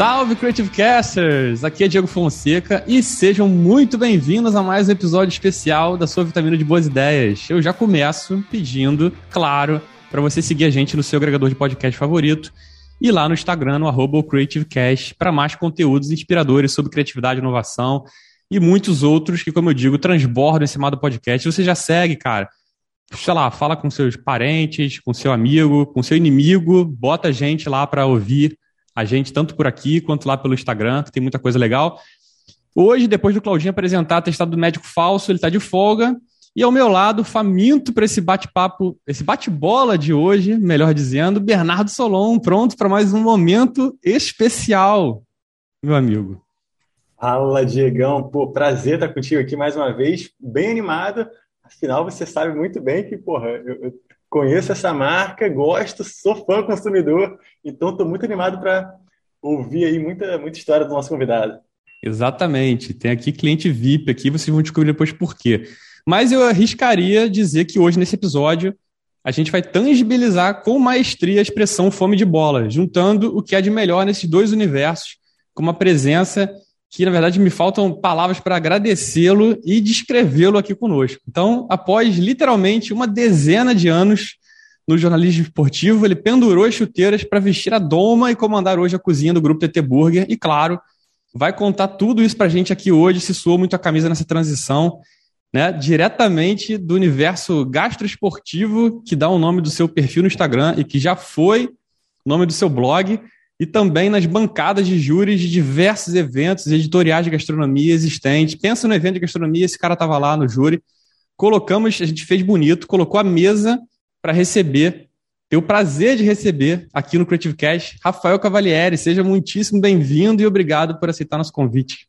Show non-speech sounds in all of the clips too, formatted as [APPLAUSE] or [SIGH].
Salve Creative Casters! Aqui é Diego Fonseca e sejam muito bem-vindos a mais um episódio especial da sua vitamina de boas ideias. Eu já começo pedindo, claro, para você seguir a gente no seu agregador de podcast favorito e lá no Instagram, no arroba CreativeCast, para mais conteúdos inspiradores sobre criatividade e inovação e muitos outros que, como eu digo, transbordam esse lado do podcast. Você já segue, cara. Sei lá, fala com seus parentes, com seu amigo, com seu inimigo, bota a gente lá para ouvir a gente, tanto por aqui quanto lá pelo Instagram, que tem muita coisa legal. Hoje, depois do Claudinho apresentar testado do médico falso, ele está de folga. E ao meu lado, faminto para esse bate-papo, esse bate-bola de hoje, melhor dizendo, Bernardo Solon, pronto para mais um momento especial, meu amigo. Fala, Diegão. Pô, prazer estar contigo aqui mais uma vez, bem animado. Afinal, você sabe muito bem que, porra, eu, eu conheço essa marca, gosto, sou fã consumidor, então estou muito animado para ouvir aí muita, muita história do nosso convidado. Exatamente. Tem aqui cliente VIP aqui, vocês vão descobrir depois por quê. Mas eu arriscaria dizer que hoje, nesse episódio, a gente vai tangibilizar com maestria a expressão fome de bola, juntando o que é de melhor nesses dois universos, com uma presença que, na verdade, me faltam palavras para agradecê-lo e descrevê-lo aqui conosco. Então, após literalmente uma dezena de anos no jornalismo esportivo, ele pendurou as chuteiras para vestir a doma e comandar hoje a cozinha do grupo TT Burger. E, claro, vai contar tudo isso para a gente aqui hoje, se soou muito a camisa nessa transição né, diretamente do universo gastroesportivo, que dá o nome do seu perfil no Instagram e que já foi o nome do seu blog, e também nas bancadas de júris de diversos eventos editoriais de gastronomia existentes. Pensa no evento de gastronomia, esse cara estava lá no júri. Colocamos, a gente fez bonito, colocou a mesa para receber, ter o prazer de receber aqui no Creative Cash, Rafael Cavalieri. Seja muitíssimo bem-vindo e obrigado por aceitar nosso convite.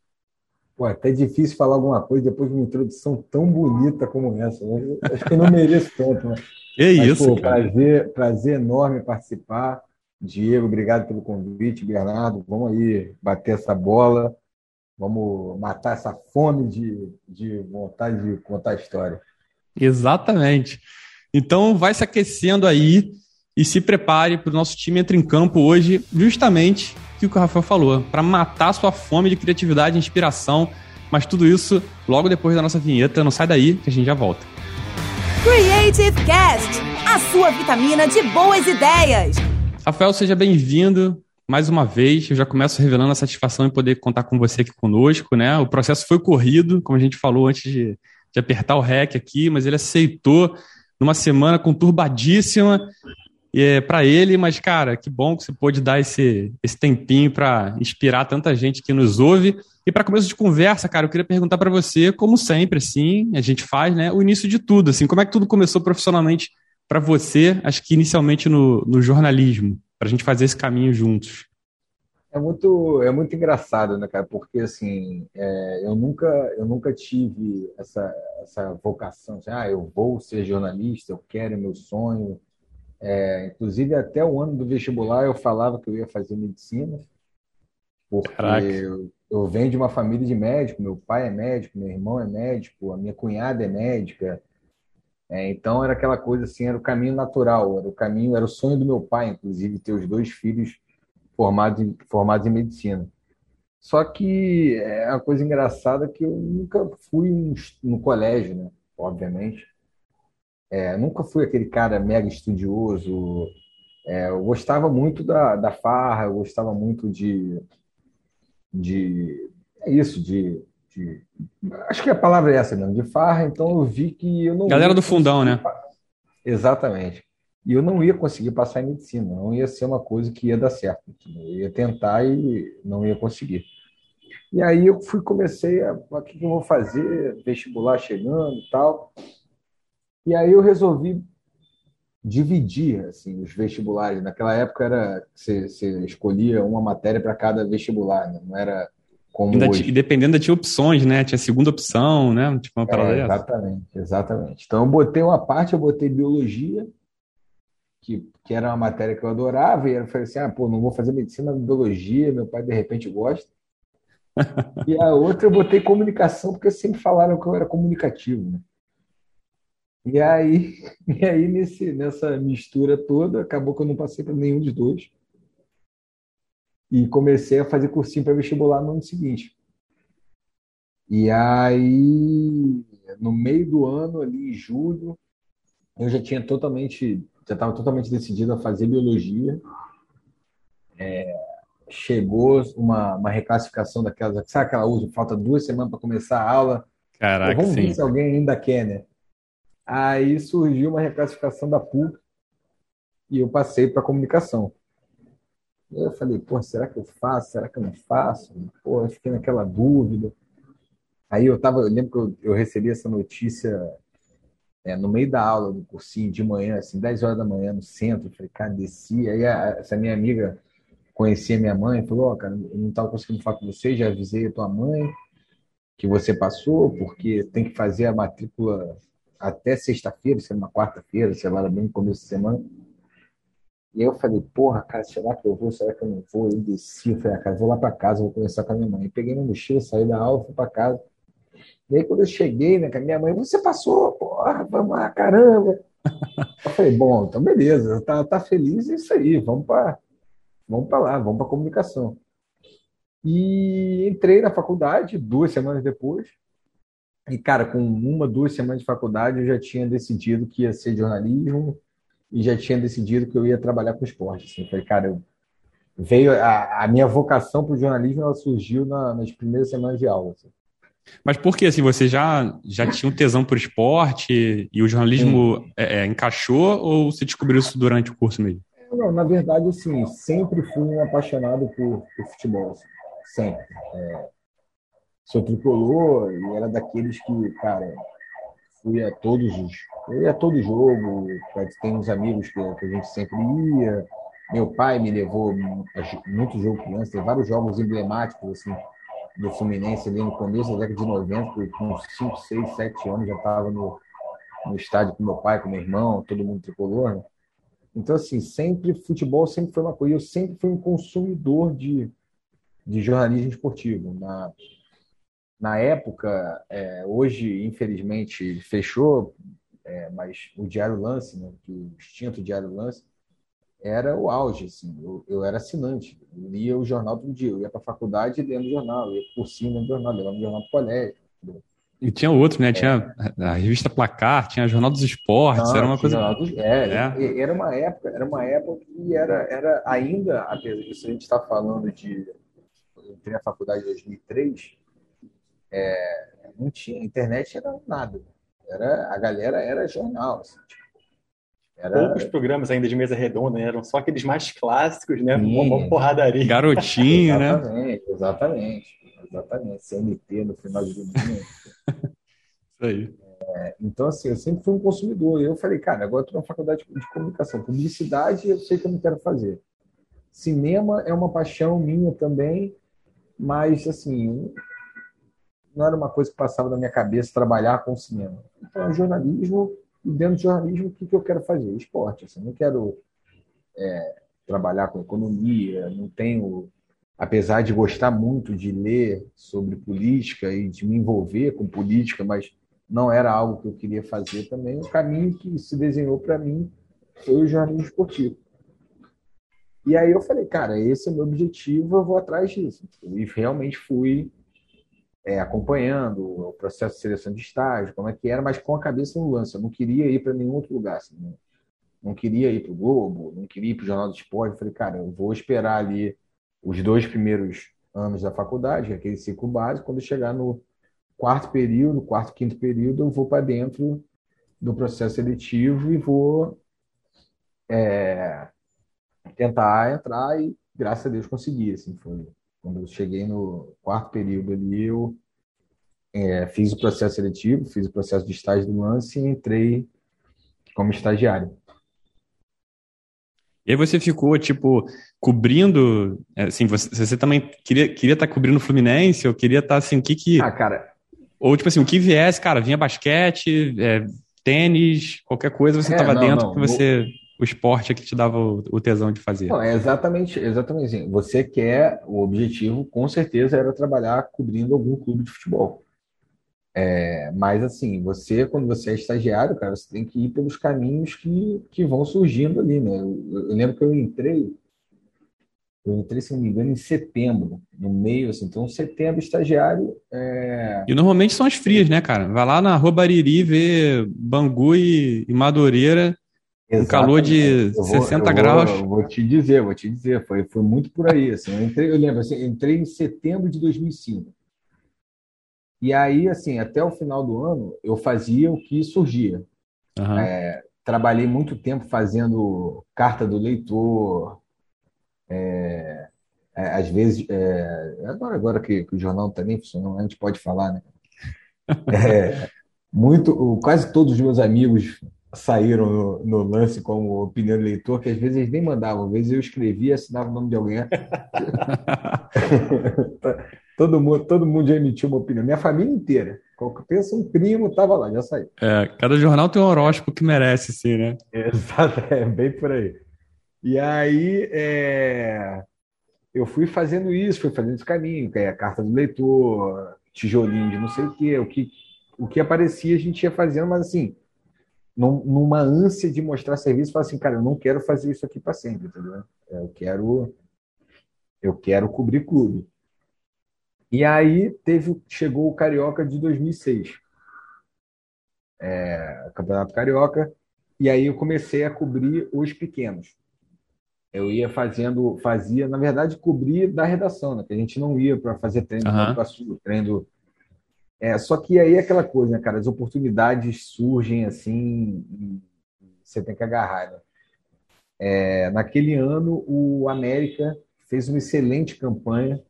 Pô, é até difícil falar alguma coisa depois de uma introdução tão bonita como essa. Né? Acho que eu não mereço tanto. Né? É isso, pô, cara. Prazer, prazer enorme participar. Diego, obrigado pelo convite. Bernardo, vamos aí bater essa bola. Vamos matar essa fome de, de vontade de contar a história. Exatamente. Então, vai se aquecendo aí e se prepare para o nosso time entrar em campo hoje, justamente o que o Rafael falou, para matar sua fome de criatividade e inspiração. Mas tudo isso logo depois da nossa vinheta. Não sai daí que a gente já volta. Creative Cast, a sua vitamina de boas ideias. Rafael, seja bem-vindo mais uma vez. Eu já começo revelando a satisfação em poder contar com você aqui conosco, né? O processo foi corrido, como a gente falou antes de, de apertar o REC aqui, mas ele aceitou numa semana conturbadíssima é, para ele, mas, cara, que bom que você pôde dar esse, esse tempinho para inspirar tanta gente que nos ouve. E para começo de conversa, cara, eu queria perguntar para você, como sempre, assim, a gente faz, né, o início de tudo, assim, como é que tudo começou profissionalmente para você, acho que inicialmente no, no jornalismo, para a gente fazer esse caminho juntos? É muito, é muito engraçado, né, cara? Porque assim, é, eu nunca, eu nunca tive essa, essa vocação, assim, ah, eu vou ser jornalista, eu quero é meu sonho, é, inclusive, até o ano do vestibular eu falava que eu ia fazer medicina, porque eu, eu, venho de uma família de médico, meu pai é médico, meu irmão é médico, a minha cunhada é médica. É, então era aquela coisa assim, era o caminho natural, era o caminho, era o sonho do meu pai, inclusive, ter os dois filhos formados em, formados em medicina. Só que é uma coisa engraçada que eu nunca fui no colégio, né? Obviamente. É, nunca fui aquele cara mega estudioso. É, eu gostava muito da, da farra, eu gostava muito de. de é isso, de, de. Acho que a palavra é essa mesmo, de farra, então eu vi que eu não. Galera do fundão, né? Exatamente. E eu não ia conseguir passar em medicina, não ia ser uma coisa que ia dar certo. Eu ia tentar e não ia conseguir. E aí eu fui, comecei a, o que eu vou fazer, vestibular chegando e tal. E aí eu resolvi dividir assim, os vestibulares. Naquela época era você, você escolhia uma matéria para cada vestibular, né? não era como Ainda hoje. E dependendo tinha opções, né? Tinha segunda opção, né? Tipo uma parada é, exatamente, exatamente. Então eu botei uma parte, eu botei biologia, que, que era uma matéria que eu adorava, e eu falei assim, ah, pô, não vou fazer medicina, biologia, meu pai de repente gosta. [LAUGHS] e a outra eu botei comunicação, porque sempre falaram que eu era comunicativo, né? E aí, [LAUGHS] e aí nesse, nessa mistura toda, acabou que eu não passei para nenhum dos dois. e comecei a fazer cursinho para vestibular no ano seguinte. E aí, no meio do ano, ali em julho, eu já tinha totalmente, já estava totalmente decidido a fazer biologia. É, chegou uma, uma reclassificação daquelas, sabe aquela usa, falta duas semanas para começar a aula. Caraca, Vamos sim. ver se alguém ainda quer, né? Aí surgiu uma reclassificação da PUC e eu passei para comunicação. Eu falei, pô, será que eu faço? Será que eu não faço? Pô, eu fiquei naquela dúvida. Aí eu tava, eu lembro que eu, eu recebi essa notícia é, no meio da aula do cursinho, de manhã, assim, 10 horas da manhã, no centro. Falei, cara, desci. Aí a, essa minha amiga conhecia minha mãe, falou, ó, oh, cara, eu não tava conseguindo falar com você, já avisei a tua mãe que você passou, porque tem que fazer a matrícula até sexta-feira, se uma quarta-feira, sei lá, bem no começo da semana. E aí eu falei, porra, cara, será que eu vou? Será que eu não vou? Eu desci, eu falei, ah, cara, vou lá para casa, vou conversar com a minha mãe. Eu peguei minha mochila, saí da aula, fui para casa. E aí quando eu cheguei, né, com a minha mãe, você passou, porra, vamos lá, caramba. [LAUGHS] Eu falei, bom, então beleza, tá, tá feliz, é isso aí, vamos para vamos para lá, vamos para comunicação. E entrei na faculdade duas semanas depois. E, cara, com uma, duas semanas de faculdade, eu já tinha decidido que ia ser jornalismo e já tinha decidido que eu ia trabalhar com esporte. Assim. Falei, cara, eu... veio a, a, minha vocação para o jornalismo, ela surgiu na, nas primeiras semanas de aula. Assim. Mas por que, assim, você já, já tinha um tesão por esporte e o jornalismo é, é, encaixou ou você descobriu isso durante o curso mesmo? Não, na verdade, assim, sempre fui um apaixonado por, por futebol, assim. sempre. É, sou tricolor e era daqueles que, cara, fui a todos os. Eu ia a todo jogo, tem uns amigos que, que a gente sempre ia. Meu pai me levou muito jogo criança, tem vários jogos emblemáticos assim, do Fluminense ali no começo da década de 90, com 5, 6, 7 anos já estava no, no estádio com meu pai, com meu irmão, todo mundo tricolor. Né? Então, assim, sempre futebol sempre foi uma coisa. Eu sempre fui um consumidor de, de jornalismo esportivo. Na, na época, é, hoje, infelizmente, fechou, é, mas o Diário Lance, né, o extinto Diário Lance, era o auge. Assim, eu, eu era assinante, eu lia o jornal todo dia. Eu ia para a faculdade lendo o jornal, ia por cima do jornal, levava o jornal para o colégio. E tinha outro, né? É. Tinha a revista Placar, tinha Jornal dos Esportes, Não, era uma coisa. Dos... É, é, era uma época, era uma época que era, era ainda, apesar disso, a gente está falando de. Eu entrei na faculdade em 2003, é, não tinha, internet era nada. Era, a galera era jornal. Assim, tipo, era... Poucos programas ainda de mesa redonda, né? eram só aqueles mais clássicos, né? Uma porradaria. Garotinho, né? Exatamente, exatamente. Exatamente. CNT no final de domingo. [LAUGHS] Isso aí. É, então, assim, eu sempre fui um consumidor. E eu falei, cara, agora eu estou na faculdade de comunicação. Publicidade eu sei que eu não quero fazer. Cinema é uma paixão minha também, mas, assim, não era uma coisa que passava na minha cabeça trabalhar com cinema. Então, jornalismo, dentro de jornalismo, o que, que eu quero fazer? Esporte. Assim, não quero é, trabalhar com economia, não tenho. Apesar de gostar muito de ler sobre política e de me envolver com política, mas não era algo que eu queria fazer também, o caminho que se desenhou para mim foi o jornalismo esportivo. E aí eu falei, cara, esse é o meu objetivo, eu vou atrás disso. E realmente fui é, acompanhando o processo de seleção de estágio, como é que era, mas com a cabeça no lance. Eu não queria ir para nenhum outro lugar. Assim, não, não queria ir para o Globo, não queria ir para o Jornal do Esporte. Eu falei, cara, eu vou esperar ali os dois primeiros anos da faculdade, aquele ciclo básico, quando chegar no quarto período, quarto, quinto período, eu vou para dentro do processo seletivo e vou é, tentar entrar e, graças a Deus, consegui. Assim, foi, quando eu cheguei no quarto período ali, eu é, fiz o processo seletivo, fiz o processo de estágio do lance e entrei como estagiário. E aí você ficou, tipo, cobrindo, assim, você, você também queria, queria estar tá cobrindo o Fluminense, ou queria estar, tá, assim, o que que... Ah, cara... Ou, tipo assim, o que viesse, cara, vinha basquete, é, tênis, qualquer coisa, você estava é, dentro, não, que você o esporte é que te dava o, o tesão de fazer. Não, é exatamente, exatamente assim. Você quer, o objetivo com certeza era trabalhar cobrindo algum clube de futebol. É, mas assim, você, quando você é estagiário, cara, você tem que ir pelos caminhos que, que vão surgindo ali, né? Eu, eu lembro que eu entrei, Eu entrei, se não me engano, em setembro, no meio, assim. Então, setembro, estagiário. É... E normalmente são as frias, né, cara? Vai lá na Rua Bariri ver Bangu e, e Madureira, um calor de vou, 60 graus. Vou, vou, te dizer, vou te dizer, foi, foi muito por aí. Assim. Eu, entrei, eu lembro, assim, entrei em setembro de 2005. E aí, assim, até o final do ano, eu fazia o que surgia. Uhum. É, trabalhei muito tempo fazendo carta do leitor, é, é, às vezes, é, agora, agora que, que, o jornal está nem funcionando, a gente pode falar, né? [LAUGHS] É, muito, quase todos os meus amigos saíram no, no, lance como opinião de leitor, que às vezes eles nem mandavam, às vezes eu escrevia, assinava o nome de alguém. [LAUGHS] todo, mundo, todo mundo já emitiu uma opinião, minha família inteira. Qualquer pensa um primo, estava lá, já saiu. É, cada jornal tem um horóscopo que merece ser, né? Exato, [LAUGHS] é bem por aí. E aí é, eu fui fazendo isso, fui fazendo esse caminho, que é a carta do leitor, tijolinho de não sei o quê, o que, o que aparecia a gente ia fazendo, mas assim, num, numa ânsia de mostrar serviço, falar assim, cara, eu não quero fazer isso aqui para sempre, entendeu? Eu quero, eu quero cobrir clube. E aí teve, chegou o Carioca de 2006, é, Campeonato Carioca, e aí eu comecei a cobrir os pequenos eu ia fazendo, fazia, na verdade, cobrir da redação, né? Que a gente não ia para fazer treino uhum. treino. É, só que aí é aquela coisa, né, cara? As oportunidades surgem assim, você tem que agarrar, né? É, naquele ano, o América fez uma excelente campanha,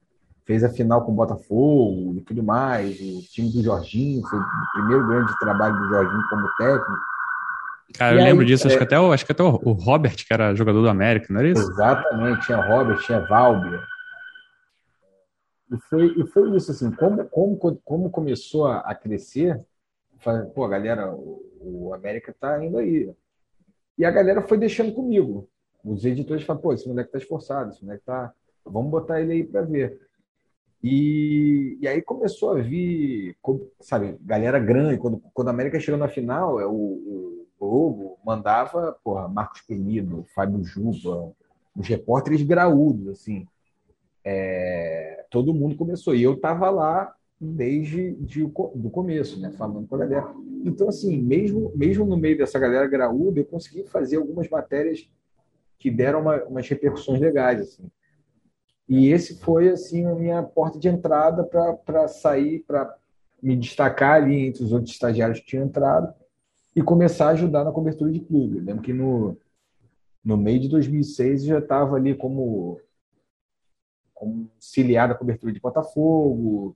fez a final com o Botafogo e tudo mais. O time do Jorginho foi o primeiro grande trabalho do Jorginho como técnico. Cara, e eu aí, lembro disso, é... acho que até, o, acho que até o, Robert, que era jogador do América, não era isso? Exatamente, tinha Robert, tinha Valber. E foi, e foi isso, assim, como, como, como começou a, crescer, pô, galera, o, o América tá indo aí. E a galera foi deixando comigo. Os editores falaram, pô, esse moleque tá esforçado, esse moleque tá. Vamos botar ele aí para ver. E, e aí começou a vir, sabe, galera grande. Quando, quando a América chegou na final, é o, o Globo mandava, porra, Marcos Penido, Fábio Juba, os repórteres graúdos, assim. É, todo mundo começou. E eu estava lá desde de, do começo, né, falando com a galera. Então, assim, mesmo, mesmo no meio dessa galera graúda, eu consegui fazer algumas matérias que deram uma, umas repercussões legais, assim. E esse foi, assim, a minha porta de entrada para sair, para me destacar ali entre os outros estagiários que tinham entrado e começar a ajudar na cobertura de clube. Eu lembro que no, no meio de 2006 eu já estava ali como, como auxiliar da cobertura de Botafogo,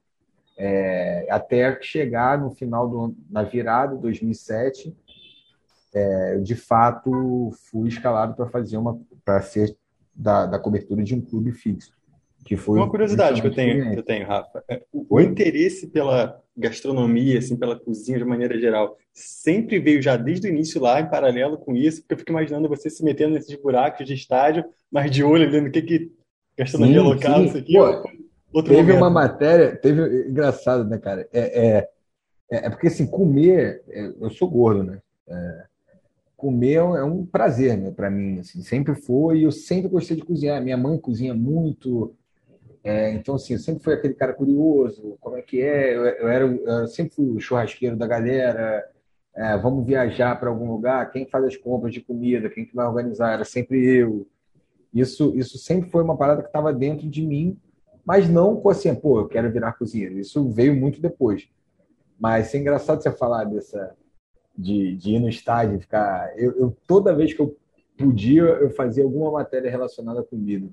é, até chegar no final do na virada de 2007, é, eu de fato fui escalado para fazer uma para ser da, da cobertura de um clube fixo. Que foi uma curiosidade que eu tenho, que eu tenho, Rafa. É, o, o interesse pela gastronomia, assim, pela cozinha de maneira geral, sempre veio já desde o início lá, em paralelo com isso, porque eu fico imaginando você se metendo nesses buracos de estádio, mas de olho vendo o que que gastronomia sim, sim. isso aqui. Pô, outro teve momento. uma matéria, teve engraçado, né, cara? É, é, é, é porque assim, comer, é, eu sou gordo, né? É, comer é um prazer, né, para mim, assim, sempre foi, e eu sempre gostei de cozinhar. Minha mãe cozinha muito, é, então, assim, eu sempre fui aquele cara curioso, como é que é? Eu, eu era, eu sempre fui o churrasqueiro da galera. É, vamos viajar para algum lugar, quem faz as compras de comida, quem que vai organizar? Era sempre eu. Isso, isso sempre foi uma parada que estava dentro de mim, mas não com assim, pô, eu quero virar cozinheiro. Isso veio muito depois. Mas é engraçado você falar dessa de, de ir no estádio, ficar. Eu, eu, toda vez que eu podia, eu fazia alguma matéria relacionada à comida.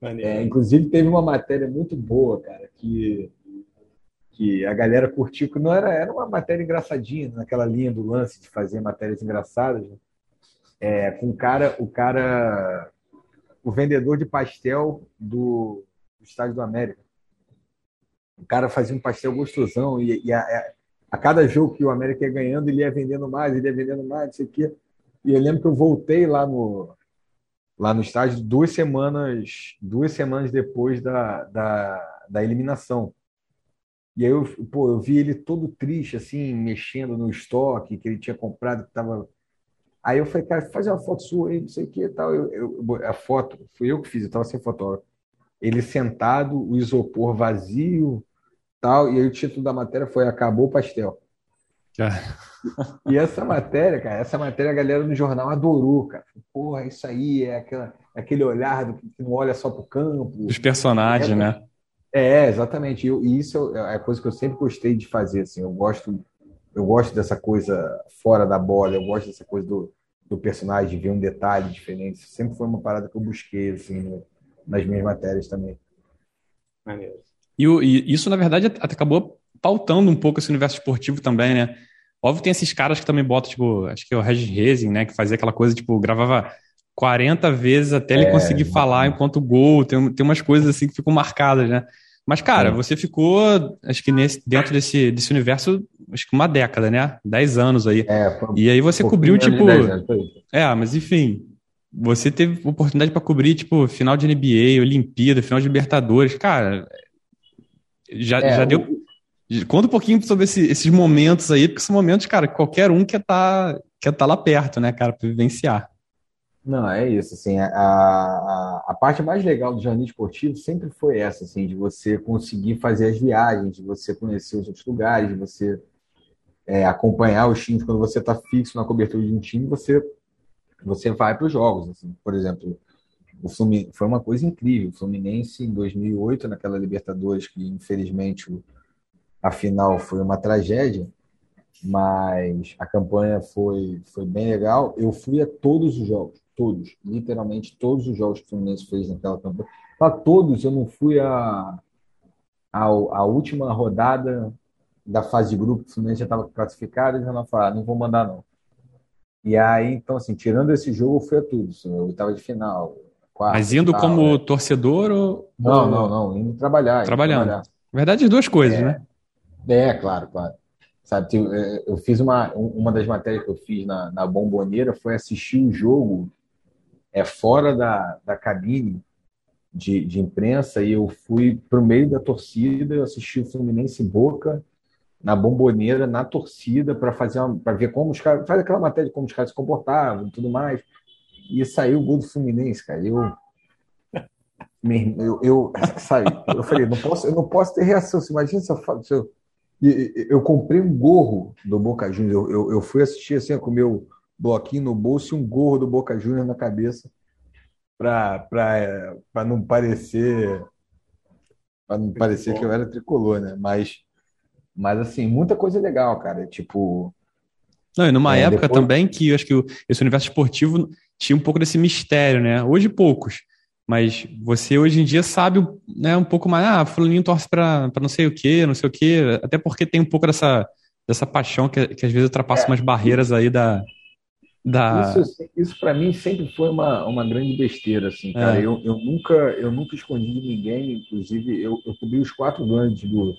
É, inclusive, teve uma matéria muito boa, cara, que, que a galera curtiu, que não era, era uma matéria engraçadinha, naquela linha do lance de fazer matérias engraçadas. Né? É, com o cara, o cara, o vendedor de pastel do, do Estádio do América. O cara fazia um pastel gostosão e, e a, a, a, cada jogo que o América ia ganhando, ele ia vendendo mais, ele ia vendendo mais, não sei o quê. E eu lembro que eu voltei lá no, lá no estádio duas semanas, duas semanas depois da, da, da eliminação. E aí eu, pô, eu vi ele todo triste, assim, mexendo no estoque que ele tinha comprado, que estava Aí eu falei, cara, faz uma foto sua aí, não sei o que e tal. Eu, eu, a foto, fui eu que fiz, eu tava sem fotógrafo. Ele sentado, o isopor vazio, tal, e aí o título da matéria foi Acabou o Pastel. E essa matéria, cara, essa matéria a galera no jornal adorou, cara. Porra, isso aí é aquela, aquele olhar do que não olha só pro campo. Os personagens, é, né? É, exatamente. E isso é a coisa que eu sempre gostei de fazer, assim. Eu gosto, eu gosto dessa coisa fora da bola, eu gosto dessa coisa do, do personagem, de ver um detalhe diferente. Sempre foi uma parada que eu busquei, assim, no, nas minhas matérias também. Maneiro. E, e isso, na verdade, acabou pautando um pouco esse universo esportivo também, né? Óbvio tem esses caras que também botam, tipo, acho que é o Regis Rezing, né? Que fazia aquela coisa, tipo, gravava 40 vezes até ele é, conseguir falar enquanto gol. Tem, tem umas coisas assim que ficam marcadas, né? Mas, cara, é. você ficou, acho que nesse, dentro desse, desse universo, acho que uma década, né? Dez anos aí. É, e aí você cobriu, tipo. é, mas enfim, você teve oportunidade para cobrir, tipo, final de NBA, Olimpíada, final de Libertadores. Cara, já, é, já deu. Conta um pouquinho sobre esse, esses momentos aí, porque são momentos, cara, que qualquer um quer estar tá, quer tá lá perto, né, cara, para vivenciar. Não, é isso, assim, a, a, a, parte mais legal do jornalismo esportivo sempre foi essa, assim, de você conseguir fazer as viagens, de você conhecer os outros lugares, de você é, acompanhar os times, quando você está fixo na cobertura de um time, você, você vai para os jogos, assim, por exemplo, o Fluminense, foi uma coisa incrível, o Fluminense em 2008, naquela Libertadores, que infelizmente a final foi uma tragédia, mas a campanha foi, foi bem legal. Eu fui a todos os jogos, todos, literalmente todos os jogos que o Fluminense fez naquela campanha. Para todos, eu não fui a, a, a última rodada da fase de grupo, o Fluminense já estava classificado, e já não falaram, não vou mandar não. E aí, então, assim, tirando esse jogo, eu fui a tudo, assim, oitava de final. Quarta, Mas indo final, como é. torcedor ou. Não, não, não, indo trabalhar. Trabalhando. Indo trabalhar. Na verdade, duas coisas, é. né? É, claro, claro. Sabe, é, eu fiz uma, uma das matérias que eu fiz na, na Bomboneira foi assistir o jogo é, fora da, da cabine de, de imprensa e eu fui para o meio da torcida, eu assisti o Fluminense Boca na bomboneira, na torcida, para fazer para ver como os caras. Faz aquela matéria de como os caras se comportavam e tudo mais. E saiu o gol do Fluminense, cara. Eu. Eu, eu, sabe, eu falei, não posso, eu não posso ter reação. Você imagina se eu, se eu eu comprei um gorro do Boca Juniors. Eu, eu, eu fui assistir assim com o meu bloquinho no bolso e um gorro do Boca Juniors na cabeça para não parecer para não parecer que eu era tricolor, né? Mas mas assim, muita coisa legal, cara. Tipo, não, e numa é, época depois... também que eu acho que esse universo esportivo tinha um pouco desse mistério, né? Hoje poucos. Mas você hoje em dia sabe né, um pouco mais, ah, fulaninho torce para não sei o quê, não sei o quê, até porque tem um pouco dessa, dessa paixão que, que às vezes ultrapassa é. umas barreiras aí da. Da... Isso, isso para mim sempre foi uma, uma grande besteira, assim, cara. É. Eu, eu, nunca, eu nunca escondi de ninguém, inclusive eu, eu cobri os quatro grandes do,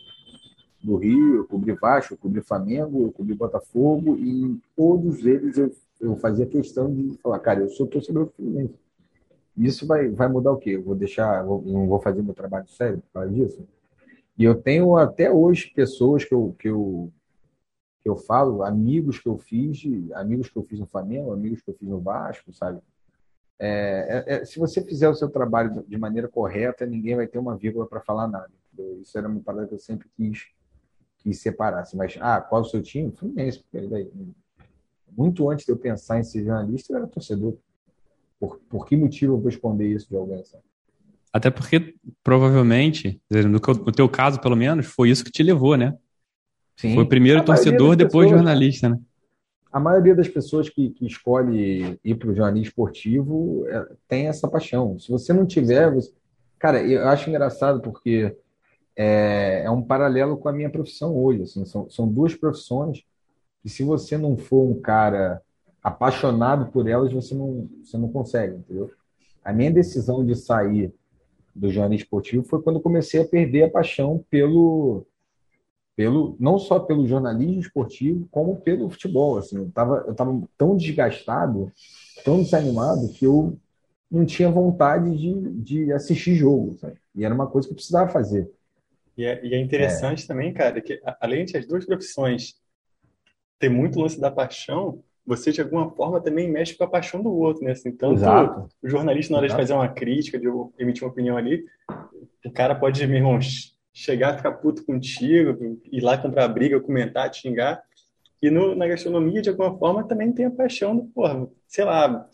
do Rio, eu cobri Vasco, eu cobri Flamengo, eu cobri Botafogo, e em todos eles eu, eu fazia questão de falar, cara, eu sou torcedor do Fluminense. Isso vai, vai mudar o quê? Eu vou deixar, eu não vou fazer meu trabalho sério por causa disso? E eu tenho até hoje pessoas que eu, que eu, que eu falo, amigos que eu fiz, amigos que eu fiz no Flamengo, amigos que eu fiz no Vasco, sabe? É, é, é se você fizer o seu trabalho de maneira correta, ninguém vai ter uma vírgula para falar nada. Isso era uma parada que eu sempre quis, quis separar. Assim, mas, ah, qual o seu time? Fluminense. Porque daí, muito antes de eu pensar em ser jornalista, eu era torcedor. Por, por que motivo eu vou esconder isso de alguém? Sabe? Até porque, provavelmente, no teu caso, pelo menos, foi isso que te levou, né? Sim. Foi primeiro torcedor, depois pessoas, jornalista, né? A maioria das pessoas que, que escolhe ir para o jornalismo esportivo é, tem essa paixão. Se você não tiver, você... cara, eu acho engraçado porque é, é, um paralelo com a minha profissão hoje. Assim, são, são duas profissões que se você não for um cara apaixonado por elas, você não, você não consegue, entendeu? A minha decisão de sair do jornalismo esportivo foi quando comecei a perder a paixão pelo, pelo não só pelo jornalismo esportivo, como pelo futebol. Assim, eu estava eu tava tão desgastado, tão desanimado, que eu não tinha vontade de, de assistir jogo. Sabe? E era uma coisa que eu precisava fazer. E é, e é interessante é. também, cara, que além de as duas profissões ter muito lance da paixão, você de alguma forma também mexe com a paixão do outro, né? Assim, tanto Exato. o jornalista, na hora Exato. de fazer uma crítica, de emitir uma opinião ali, o cara pode, meu irmão, chegar, ficar puto contigo, ir lá comprar briga, comentar, te xingar. E no, na gastronomia, de alguma forma, também tem a paixão do, porra, sei lá,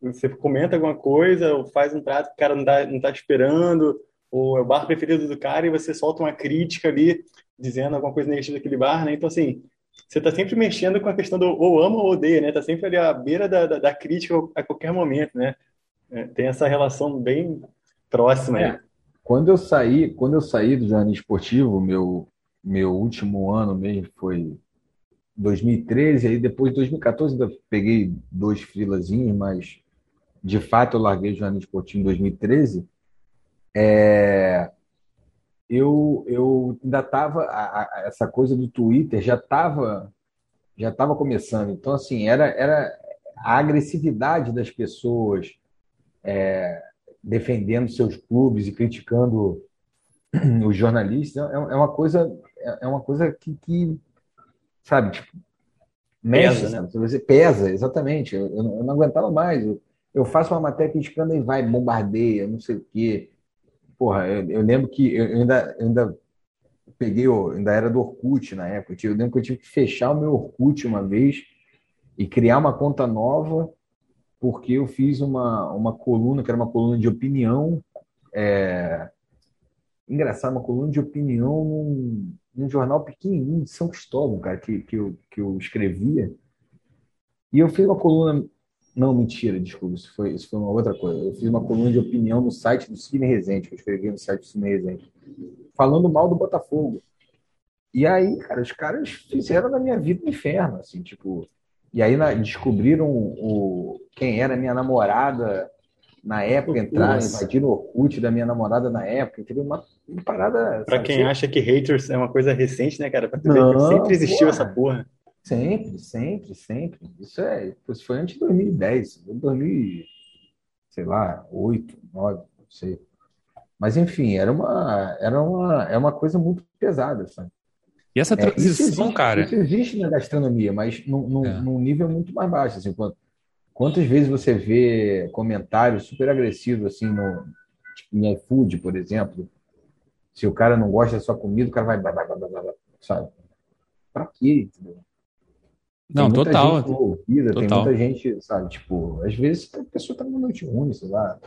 você comenta alguma coisa, ou faz um prato que o cara não tá, não tá esperando, ou é o bar preferido do cara e você solta uma crítica ali, dizendo alguma coisa negativa daquele bar, né? Então, assim, você tá sempre mexendo com a questão do ou ama ou odeia, né? Tá sempre ali à beira da, da, da crítica a qualquer momento, né? É, tem essa relação bem próxima aí. Quando eu saí, quando eu saí do jornalismo esportivo, meu meu último ano mesmo foi 2013, aí depois de 2014 ainda peguei dois frilazinhos, mas de fato eu larguei o jornalismo esportivo em 2013. É, eu, eu ainda estava essa coisa do Twitter já estava já estava começando. Então assim era era a agressividade das pessoas é, defendendo seus clubes e criticando [CLEARS THROAT] os jornalistas é, é uma coisa é uma coisa que, que sabe tipo mexe, pesa, né? Você pesa exatamente. Eu, eu, não, eu não aguentava mais. Eu, eu faço uma matéria criticando e vai bombardeia, não sei o quê porra, eu, eu lembro que eu ainda, ainda peguei, ainda era do Orkut na época. Eu lembro que eu tive que fechar o meu Orkut uma vez e criar uma conta nova, porque eu fiz uma, uma coluna, que era uma coluna de opinião. É... Engraçado, uma coluna de opinião num, num jornal pequenininho de São Cristóvão, cara, que, que, eu, que eu escrevia. E eu fiz uma coluna não, mentira, desculpa, isso foi, isso foi uma outra coisa. Eu fiz uma coluna de opinião no site do Cine Resende, que eu escrevi no site do Cine Resende, falando mal do Botafogo. E aí, cara, os caras fizeram na minha vida um inferno, assim, tipo. E aí na, descobriram o, quem era minha namorada na época, entraram, invadiram o Orkut da minha namorada na época, entendeu? Uma, uma parada. Pra sabe? quem acha que haters é uma coisa recente, né, cara? Pra tu ver que sempre existiu porra. essa porra. Sempre, sempre, sempre. Isso é, isso foi antes de 2010, 2000, sei lá, 8, 9, não sei. Mas enfim, era uma, era uma, é uma coisa muito pesada, sabe? E essa transição, é, isso existe, cara. Isso existe na gastronomia, mas num, num, é. num nível muito mais baixo. Assim, quantas vezes você vê comentários super agressivos assim no tipo, em iFood, por exemplo? Se o cara não gosta da sua comida, o cara vai, blá, blá, blá, blá, sabe? Pra quê? Entendeu? Não, tem total. Gente. Tem muita gente, sabe? Tipo, às vezes a pessoa tá numa noite ruim, sei lá.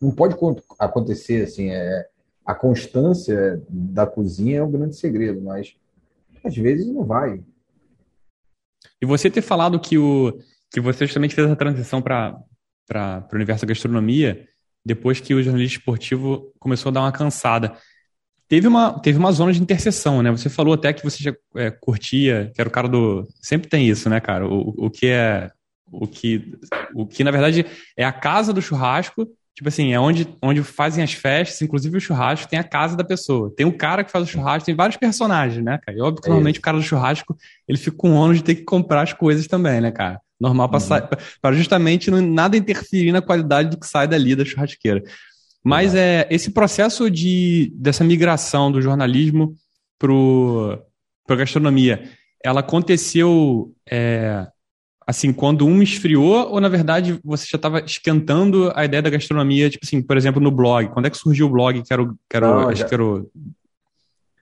Não pode acontecer assim. É, a constância da cozinha é um grande segredo, mas às vezes não vai. E você ter falado que o que você justamente fez essa transição para o universo da gastronomia depois que o jornalismo esportivo começou a dar uma cansada. Teve uma, teve uma zona de interseção, né? Você falou até que você já é, curtia, que era o cara do. Sempre tem isso, né, cara? O, o que é. O que, o que, na verdade, é a casa do churrasco. Tipo assim, é onde, onde fazem as festas, inclusive o churrasco, tem a casa da pessoa. Tem o cara que faz o churrasco, tem vários personagens, né, cara? E óbvio que é normalmente o cara do churrasco, ele fica com o ônus de ter que comprar as coisas também, né, cara? Normal uhum. para justamente não, nada interferir na qualidade do que sai dali da churrasqueira. Mas é esse processo de dessa migração do jornalismo para a gastronomia, ela aconteceu é, assim quando um esfriou ou na verdade você já estava esquentando a ideia da gastronomia, tipo assim, por exemplo, no blog. Quando é que surgiu o blog? Que era o, que era não, acho já, que era o,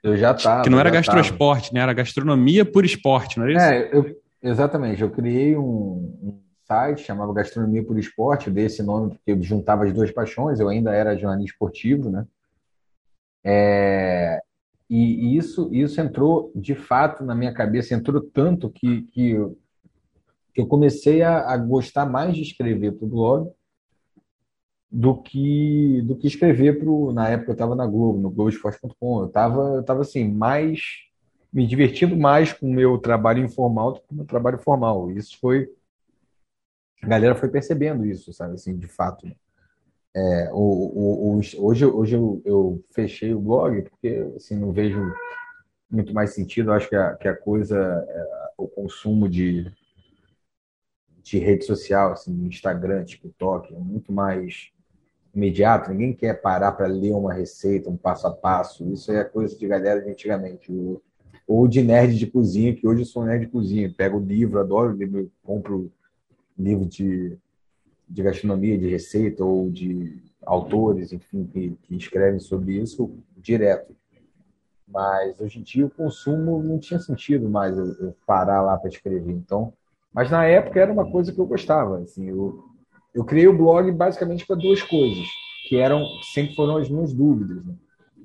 eu já estava. Que não era gastroesporte, né? Era gastronomia por esporte, não era isso? É, eu, exatamente. Eu criei um, um site, chamava Gastronomia por Esporte, eu dei esse nome porque eu juntava as duas paixões, eu ainda era jornalista esportivo, né? É, e, isso, isso entrou, de fato, na minha cabeça, entrou tanto que, que, eu, que eu comecei a, a gostar mais de escrever para o blog do que, do que escrever para Na época eu estava na Globo, no Globoesporte.com, eu estava eu tava, assim, mais me divertindo mais com o meu trabalho informal do que com o meu trabalho formal. Isso foi a galera foi percebendo isso, sabe, assim, de fato. É, o, o, o, hoje hoje eu, eu, fechei o blog porque assim, não vejo muito mais sentido. Eu acho que a, que a coisa, é, o consumo de, de rede social, assim, Instagram, TikTok, é muito mais imediato. Ninguém quer parar para ler uma receita, um passo a passo. Isso é coisa de galera de antigamente. ou de nerd de cozinha, que hoje eu sou nerd de cozinha. Pego o livro, adoro livro, compro livro de, de gastronomia, de receita, ou de autores, enfim, que, que escrevem sobre isso direto. Mas hoje em dia o consumo não tinha sentido mais eu, eu parar lá para escrever. Então, mas na época era uma coisa que eu gostava. Assim, eu, eu criei o blog basicamente para duas coisas, que eram sempre foram as minhas dúvidas. Né?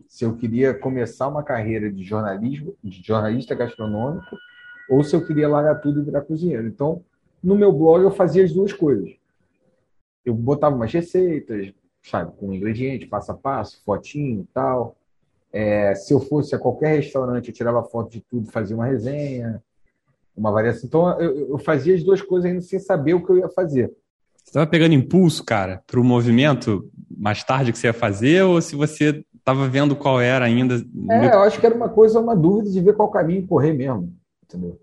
Se eu queria começar uma carreira de jornalismo, de jornalista gastronômico, ou se eu queria largar tudo e virar cozinheiro. Então, no meu blog eu fazia as duas coisas. Eu botava umas receitas, sabe, com ingrediente, passo a passo, fotinho, tal. É, se eu fosse a qualquer restaurante, eu tirava foto de tudo, fazia uma resenha, uma variação. Então, eu, eu fazia as duas coisas ainda sem saber o que eu ia fazer. Você estava pegando impulso, cara, para o movimento mais tarde que você ia fazer, ou se você estava vendo qual era ainda? É, eu acho que era uma coisa, uma dúvida de ver qual caminho correr mesmo, entendeu?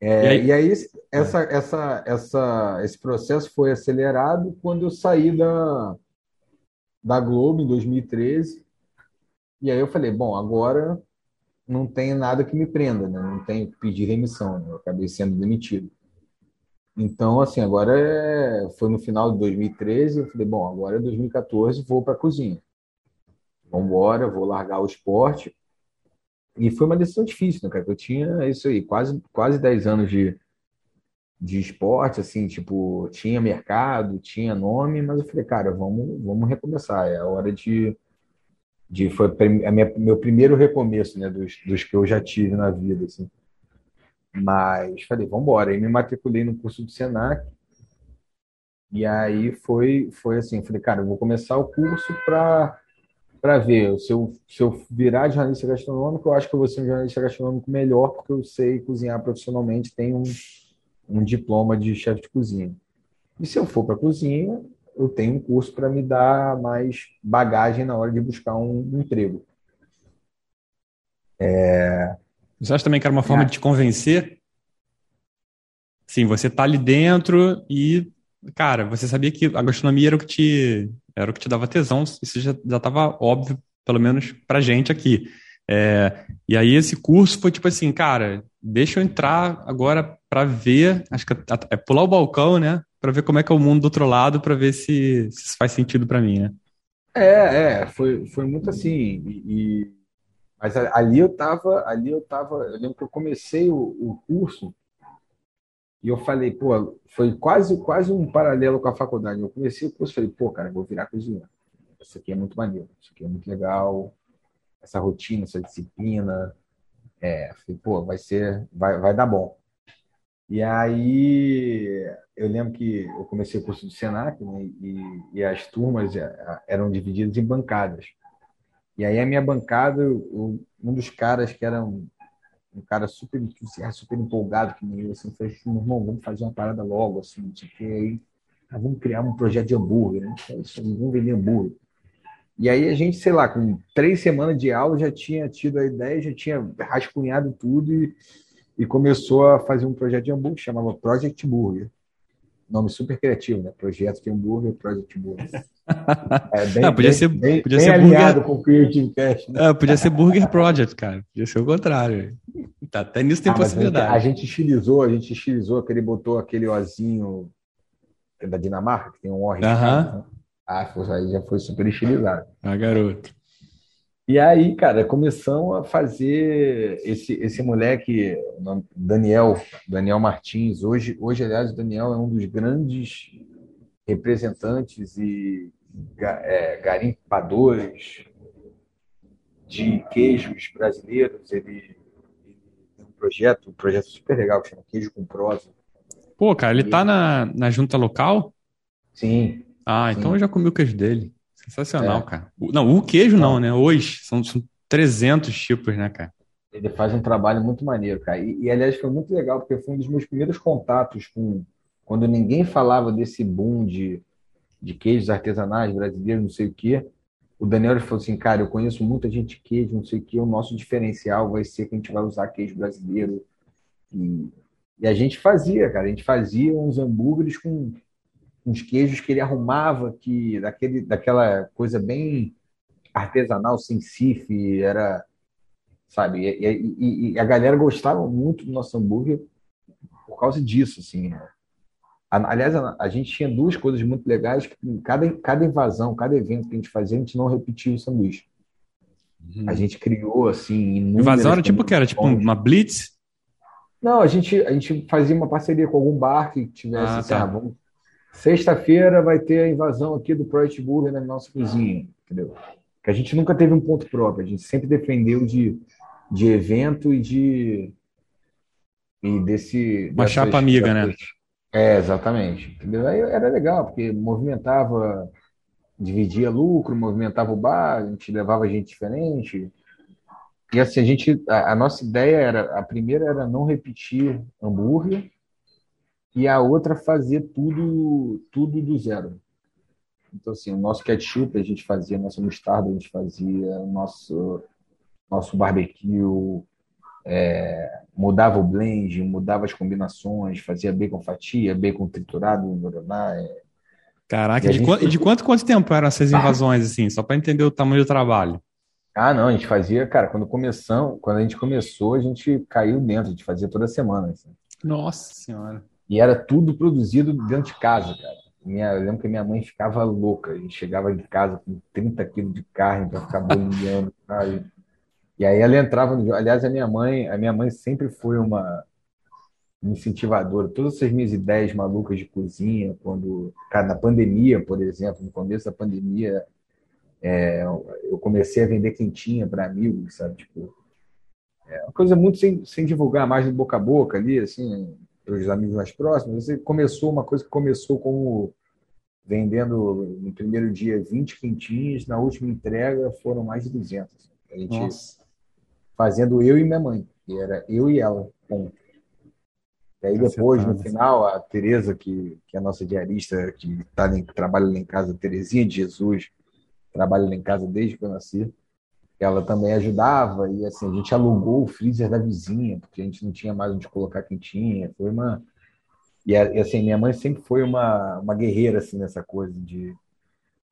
É, e aí, e aí essa, essa, essa, esse processo foi acelerado quando eu saí da, da Globo em 2013 e aí eu falei, bom, agora não tem nada que me prenda, né? Não tenho que pedir remissão, né? Eu acabei sendo demitido. Então, assim, agora é... foi no final de 2013, eu falei, bom, agora é 2014, vou para a cozinha. Vamos embora, vou largar o esporte. E foi uma decisão difícil, né, cara? Eu tinha isso aí, quase, quase 10 anos de, de esporte, assim, tipo, tinha mercado, tinha nome, mas eu falei, cara, vamos, vamos recomeçar, é a hora de de foi a minha, meu primeiro recomeço, né, dos, dos que eu já tive na vida, assim. Mas falei, vamos embora. Aí me matriculei no curso do Senac. E aí foi foi assim, falei, cara, eu vou começar o curso para para ver se eu, se eu virar jornalista gastronômico, eu acho que eu vou ser um jornalista gastronômico melhor, porque eu sei cozinhar profissionalmente, tenho um, um diploma de chefe de cozinha. E se eu for para cozinha, eu tenho um curso para me dar mais bagagem na hora de buscar um, um emprego. É... Você acha também que era uma forma é. de te convencer? Sim, você tá ali dentro e, cara, você sabia que a gastronomia era o que te, era o que te dava tesão, isso já, já tava óbvio, pelo menos pra gente aqui. É, e aí esse curso foi tipo assim, cara, deixa eu entrar agora para ver, acho que é, é pular o balcão, né? Para ver como é que é o mundo do outro lado, para ver se, se, isso faz sentido para mim, né? É, é, foi, foi muito assim. E, e, mas ali eu tava, ali eu tava, eu lembro que eu comecei o, o curso e eu falei, pô, foi quase quase um paralelo com a faculdade. Eu comecei o curso, falei, pô, cara, vou virar cozinheiro. Isso aqui é muito maneiro, isso aqui é muito legal. Essa rotina, essa disciplina, é, falei, pô, vai ser, vai, vai dar bom. E aí eu lembro que eu comecei o curso do Senac né, e, e, as turmas é, eram divididas em bancadas. E aí a minha bancada, eu, um dos caras que era um, um cara super super empolgado que eu, assim, falei assim, irmão, vamos fazer uma parada logo, assim, não sei o que, aí ah, vamos criar um projeto de hambúrguer, né? Vamos vender hambúrguer. E aí a gente, sei lá, com três semanas de aula já tinha tido a ideia, já tinha rascunhado tudo e e começou a fazer um projeto de hambúrguer que chamava Project Burger. Nome super criativo, né? Projeto de hambúrguer, Project Burger. [LAUGHS] É bem, Não, podia bem, ser, bem, podia bem ser burger... com o Creative Cast. Né? É, podia ser Burger Project, cara. Podia ser o contrário. Tá, até nisso tem ah, possibilidade. A gente estilizou, a gente estilizou, que ele botou aquele ozinho da Dinamarca, que tem um O. Uh -huh. né? Ah, aí já foi super estilizado. Ah, garoto. E aí, cara, começamos a fazer esse, esse moleque, Daniel, Daniel Martins. Hoje, hoje, aliás, o Daniel é um dos grandes representantes e é, garimpadores de queijos brasileiros. Ele, tem um projeto, um projeto super legal que chama Queijo com Prosa. Pô, cara, ele tá na, na junta local? Sim. Ah, então sim. eu já comi o queijo dele. Sensacional, é. cara. Não, o queijo não, não né? Hoje são, são 300 tipos, né, cara? Ele faz um trabalho muito maneiro, cara. E, e, aliás, foi muito legal, porque foi um dos meus primeiros contatos com. Quando ninguém falava desse boom de, de queijos artesanais brasileiros, não sei o quê. O Daniel falou assim: cara, eu conheço muita gente de queijo, não sei o quê. O nosso diferencial vai ser que a gente vai usar queijo brasileiro. E, e a gente fazia, cara. A gente fazia uns hambúrgueres com uns queijos que ele arrumava, que daquele, daquela coisa bem artesanal, sem cif, era sabe? E, e, e, a galera gostava muito do nosso hambúrguer por causa disso, assim. Né? Aliás, a, gente tinha duas coisas muito legais que cada, cada invasão, cada evento que a gente fazia, a gente não repetia o sanduíche. Uhum. A gente criou, assim, Invasão era tipo o que? Era tipo uma blitz? Não, a gente, a gente fazia uma parceria com algum bar que tivesse, ah, assim, tá. ah, Sexta-feira vai ter a invasão aqui do Project Burger na nossa cozinha, entendeu? Que a gente nunca teve um ponto próprio, a gente sempre defendeu de, de evento e de. E desse. Uma chapa amiga, né? É, exatamente. Entendeu? Aí era legal, porque movimentava, dividia lucro, movimentava o bar, a gente levava gente diferente. E assim, a gente. A, a nossa ideia era. A primeira era não repetir hambúrguer e a outra fazia tudo tudo do zero. Então, assim, o nosso ketchup a gente fazia, nossa mostarda a gente fazia, nosso, nosso barbecue, é, mudava o blend, mudava as combinações, fazia bacon fatia, bacon triturado, é. Caraca, de, gente... de, quanto, quanto tempo eram essas invasões, assim, só para entender o tamanho do trabalho? Ah, não, a gente fazia, cara, quando começamos, quando a gente começou, a gente caiu dentro, a gente fazia toda semana. Assim. Nossa senhora. E era tudo produzido dentro de casa, cara. Minha, eu lembro que minha mãe ficava louca. A gente chegava de casa com 30 quilos de carne para ficar bolinhando. [LAUGHS] E aí ela entrava no Aliás, a minha mãe, a minha mãe sempre foi uma incentivadora. Todas essas minhas ideias malucas de cozinha, quando, cara, na pandemia, por exemplo, no começo da pandemia, é, eu comecei a vender quentinha para amigos, sabe? Tipo, é uma coisa muito sem, sem divulgar, mais de boca a boca ali, assim, para os amigos mais próximos. Você começou uma coisa que começou como vendendo no primeiro dia 20 quentinhas, na última entrega foram mais de 200. A gente Nossa. fazendo eu e minha mãe, que era eu e ela, ponto. E aí depois, no final, a Tereza, que, que é a nossa diarista, que, tá, que trabalha lá em casa, Terezinha de Jesus, trabalha lá em casa desde que eu nasci, ela também ajudava e assim a gente alugou o freezer da vizinha porque a gente não tinha mais onde colocar quentinha foi uma e, assim minha mãe sempre foi uma, uma guerreira assim nessa coisa de,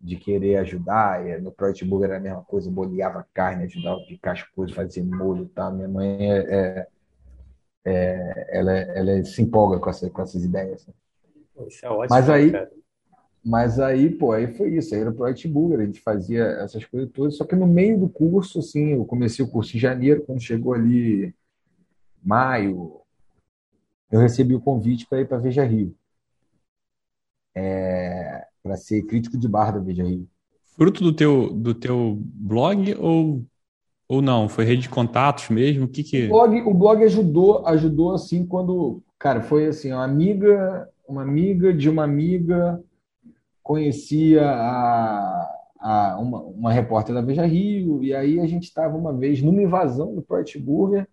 de querer ajudar e no Project Burger era a mesma coisa boleava carne ajudava a picar as coisas fazia molho e tal minha mãe é, é, é ela, ela se empolga com, essa, com essas ideias isso é ótimo, mas aí cara. Mas aí, pô, aí foi isso, aí era pro Burger, a gente fazia essas coisas todas, só que no meio do curso, assim, eu comecei o curso em janeiro, quando chegou ali maio, eu recebi o convite para ir para Veja Rio. É, para ser crítico de bar da Veja Rio. Fruto do teu, do teu blog ou, ou não? Foi rede de contatos mesmo? O que que... O blog, o blog ajudou, ajudou assim quando, cara, foi assim, uma amiga, uma amiga de uma amiga conhecia a, a uma, uma, repórter da Veja Rio, e aí a gente estava uma vez numa invasão do Project Burger.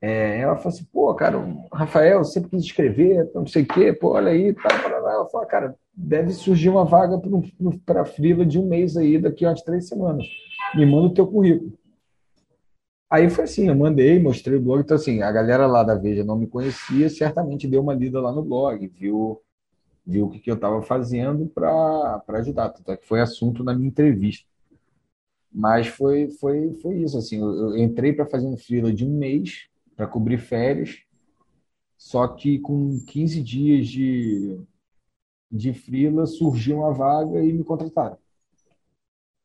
É, ela falou assim: pô, cara, Rafael sempre quis escrever, não sei o quê, pô, olha aí. Tá, ela falou: cara, deve surgir uma vaga para frila de um mês aí, daqui a três semanas. Me manda o teu currículo. Aí foi assim, eu mandei, mostrei o blog. Então, assim, a galera lá da Veja não me conhecia, certamente deu uma lida lá no blog, viu viu o que, que eu estava fazendo para ajudar. Tanto é que foi assunto na minha entrevista. Mas foi, foi, foi isso. assim Eu, eu entrei para fazer um fila de um mês para cobrir férias, só que com 15 dias de, de frila surgiu uma vaga e me contrataram.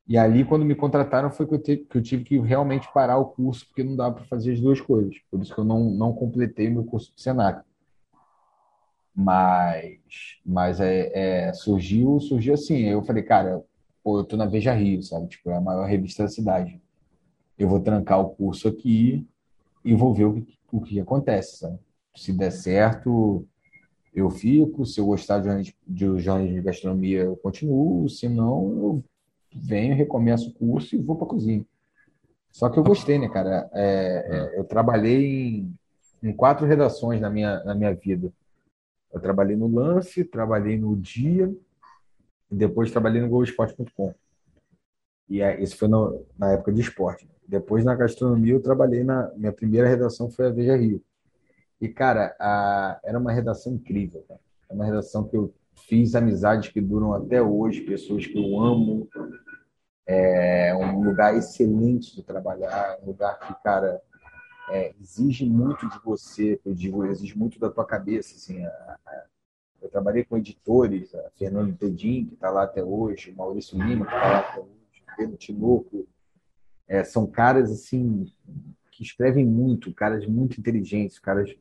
E ali, quando me contrataram, foi que eu, te, que eu tive que realmente parar o curso, porque não dava para fazer as duas coisas. Por isso que eu não, não completei meu curso de Senac. Mas, mas é, é, surgiu, surgiu assim. Eu falei, cara, pô, eu tô na Veja Rio, sabe? Tipo, é a maior revista da cidade. Eu vou trancar o curso aqui e vou ver o que, o que acontece, sabe? Se der certo, eu fico. Se eu gostar de, de jornalismo de gastronomia, eu continuo. Se não, eu venho, recomeço o curso e vou para cozinha. Só que eu gostei, né, cara? É, é, eu trabalhei em, em quatro redações na minha, na minha vida. Eu trabalhei no Lance, trabalhei no Dia e depois trabalhei no Globoesporte.com. E é, isso foi no, na época de esporte. Depois na gastronomia eu trabalhei na minha primeira redação foi a Veja Rio. E cara, a, era uma redação incrível. É uma redação que eu fiz amizades que duram até hoje, pessoas que eu amo. É um lugar excelente de trabalhar, um lugar que, cara, é, exige muito de você, eu digo, exige muito da tua cabeça. Assim, a, a, eu trabalhei com editores, a Fernando Tedim, que está lá até hoje, o Maurício Lima, que está lá até hoje, o Pedro Tinoco. É, são caras assim que escrevem muito, caras muito inteligentes, caras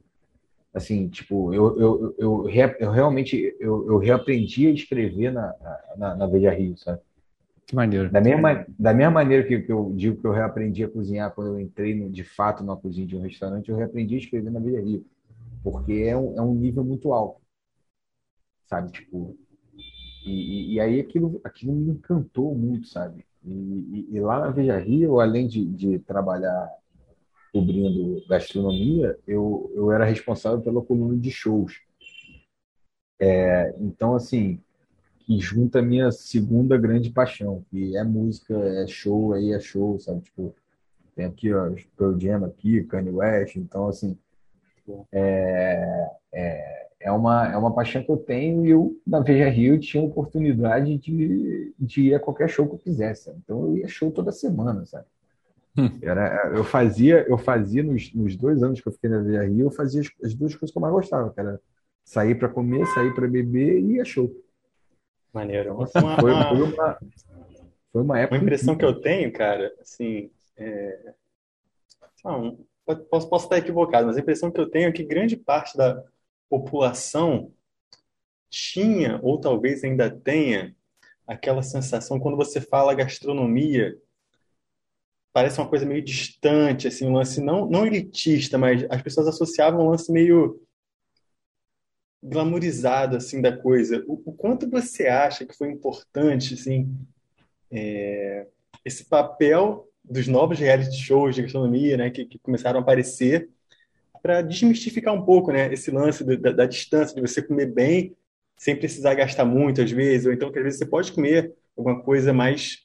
assim, tipo, eu, eu, eu, eu, realmente eu, eu reaprendi a escrever na, na, na Veja Rio, sabe? Que maneiro. Da mesma, da mesma maneira que, que eu digo que eu reaprendi a cozinhar quando eu entrei no, de fato na cozinha de um restaurante, eu reaprendi a escrever na Veja Rio, porque é um, é um nível muito alto, sabe? Tipo, e, e, aí aquilo, aquilo me encantou muito, sabe? E, e, e lá na Veja Rio, além de, de trabalhar cobrindo gastronomia, eu, eu era responsável pela coluna de shows. É, então, assim, que junta a minha segunda grande paixão, que é música, é show, aí é show, sabe? Tipo, tem aqui, ó, Pearl Jam aqui, Kanye West, então, assim, é, é, é, uma, é uma paixão que eu tenho e eu, na Veja Rio, tinha oportunidade de, de ir a qualquer show que eu quisesse, então eu ia show toda semana, sabe? Hum. Era, eu fazia, eu fazia nos, nos dois anos que eu fiquei na Via Rio, eu fazia as, as duas coisas que eu mais gostava, que era sair para comer, sair para beber e ir a show. Maneiro. Uma, foi, foi, uma, foi uma época. Uma impressão que eu tenho, cara, assim, é... não, posso, posso estar equivocado, mas a impressão que eu tenho é que grande parte da população tinha, ou talvez ainda tenha, aquela sensação quando você fala gastronomia parece uma coisa meio distante, assim, um lance não, não elitista, mas as pessoas associavam um lance meio glamourizado, assim, da coisa. O, o quanto você acha que foi importante, assim, é, esse papel dos novos reality shows de gastronomia, né, que, que começaram a aparecer, para desmistificar um pouco, né, esse lance da, da distância, de você comer bem sem precisar gastar muito, às vezes, ou então que às vezes você pode comer alguma coisa mais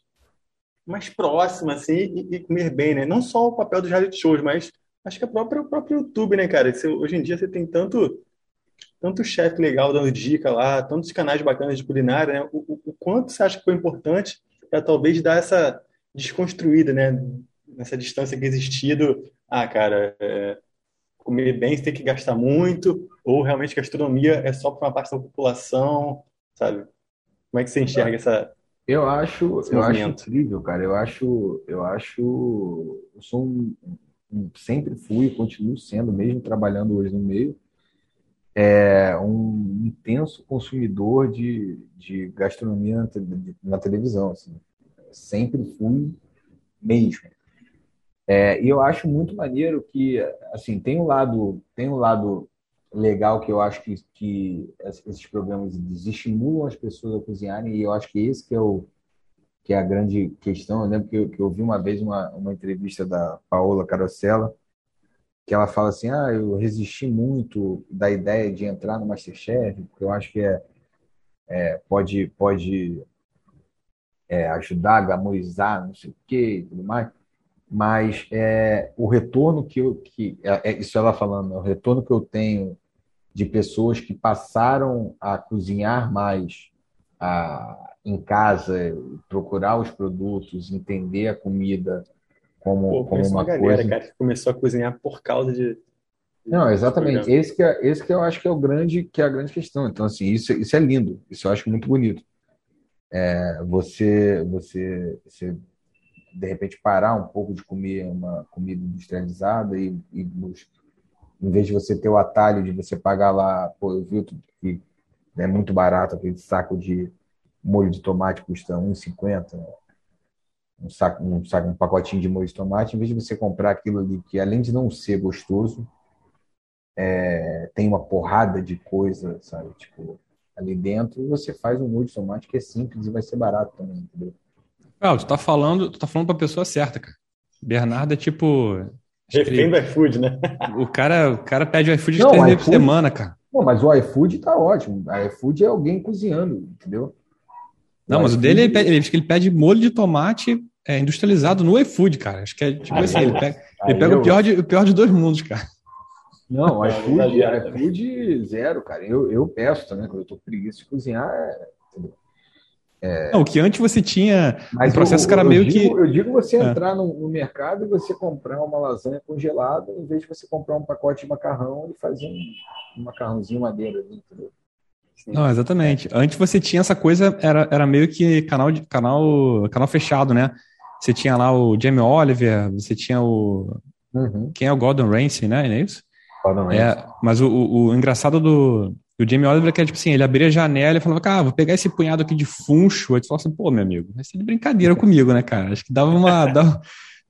mais próxima, assim, e, e, comer bem, né? Não só o papel dos reality shows, mas acho que a própria, o próprio YouTube, né, cara? Você, hoje em dia você tem tanto tanto chefe legal dando dica lá, tantos canais bacanas de culinária, né? O, o, o quanto você acha que foi importante para talvez dar essa desconstruída, né? Nessa distância que existia do, ah, cara, é, comer bem você tem que gastar muito, ou realmente gastronomia é só para uma parte da população, sabe? Como é que você enxerga essa, eu acho, eu acho incrível, cara. Eu acho, eu acho, eu sou um, um sempre fui e continuo sendo, mesmo trabalhando hoje no meio, é um intenso consumidor de, de gastronomia na, na televisão, assim. Sempre fui mesmo. É, e eu acho muito maneiro que, assim, tem um lado, tem um lado legal que eu acho que, que esses programas estimulam as pessoas a cozinharem e eu acho que esse que é o que é a grande questão. Eu lembro que eu, que eu vi uma vez uma, uma entrevista da Paola Carosella que ela fala assim, ah, eu resisti muito da ideia de entrar no MasterChef, porque eu acho que é, é pode pode é, ajudar glamorizar, não sei o quê e tudo mais. Mas é, o retorno que eu que é, é, isso ela falando, o retorno que eu tenho de pessoas que passaram a cozinhar mais a, em casa, procurar os produtos, entender a comida como, Pô, como uma, uma galera, coisa. cara, que começou a cozinhar por causa de. Não, exatamente. Esse que, é, esse que eu acho que é o grande, que é a grande questão. Então, assim, isso, isso é lindo. Isso eu acho muito bonito. É, você, você, você, de repente, parar um pouco de comer uma comida industrializada e, e em vez de você ter o atalho de você pagar lá, pô, eu vi que é muito barato aquele saco de molho de tomate custa 1,50, um saco, um saco, um pacotinho de molho de tomate, em vez de você comprar aquilo ali que além de não ser gostoso, é, tem uma porrada de coisa, sabe, tipo, ali dentro, você faz um molho de tomate que é simples e vai ser barato também, entendeu? Ah, tu tá falando, tu tá falando pra pessoa certa, cara. Bernardo é tipo Refém do iFood, né? O cara, o cara pede o iFood três vezes por semana, cara. Não, mas o iFood tá ótimo. O iFood é alguém cozinhando, entendeu? Não, mas o dele, ele, pede, ele pede molho de tomate é, industrializado no iFood, cara. Acho que é tipo assim, ele pega, ele pega eu... o, pior de, o pior de dois mundos, cara. Não, o iFood, iFood zero, cara. Eu, eu peço também, quando eu tô preguiça de cozinhar, é... É... Não, que antes você tinha Mas um processo que era meio digo, que. Eu digo você é. entrar no, no, mercado e você comprar uma lasanha congelada, em vez de você comprar um pacote de macarrão e fazer um, um macarrãozinho madeira, entendeu? Não, exatamente. Antes você tinha essa coisa, era, era meio que canal, de, canal, canal fechado, né? Você tinha lá o Jamie Oliver, você tinha o. Uhum. Quem é o Gordon Ramsay, né? Não é isso? Gordon Ramsay. É, mas o, o, o engraçado do, o Jamie Oliver, que é tipo assim, ele abria a janela e falava, cara, vou pegar esse punhado aqui de funcho. Aí tu falava assim, pô, meu amigo, vai ser de brincadeira comigo, né, cara? Acho que dava uma. [LAUGHS] dava,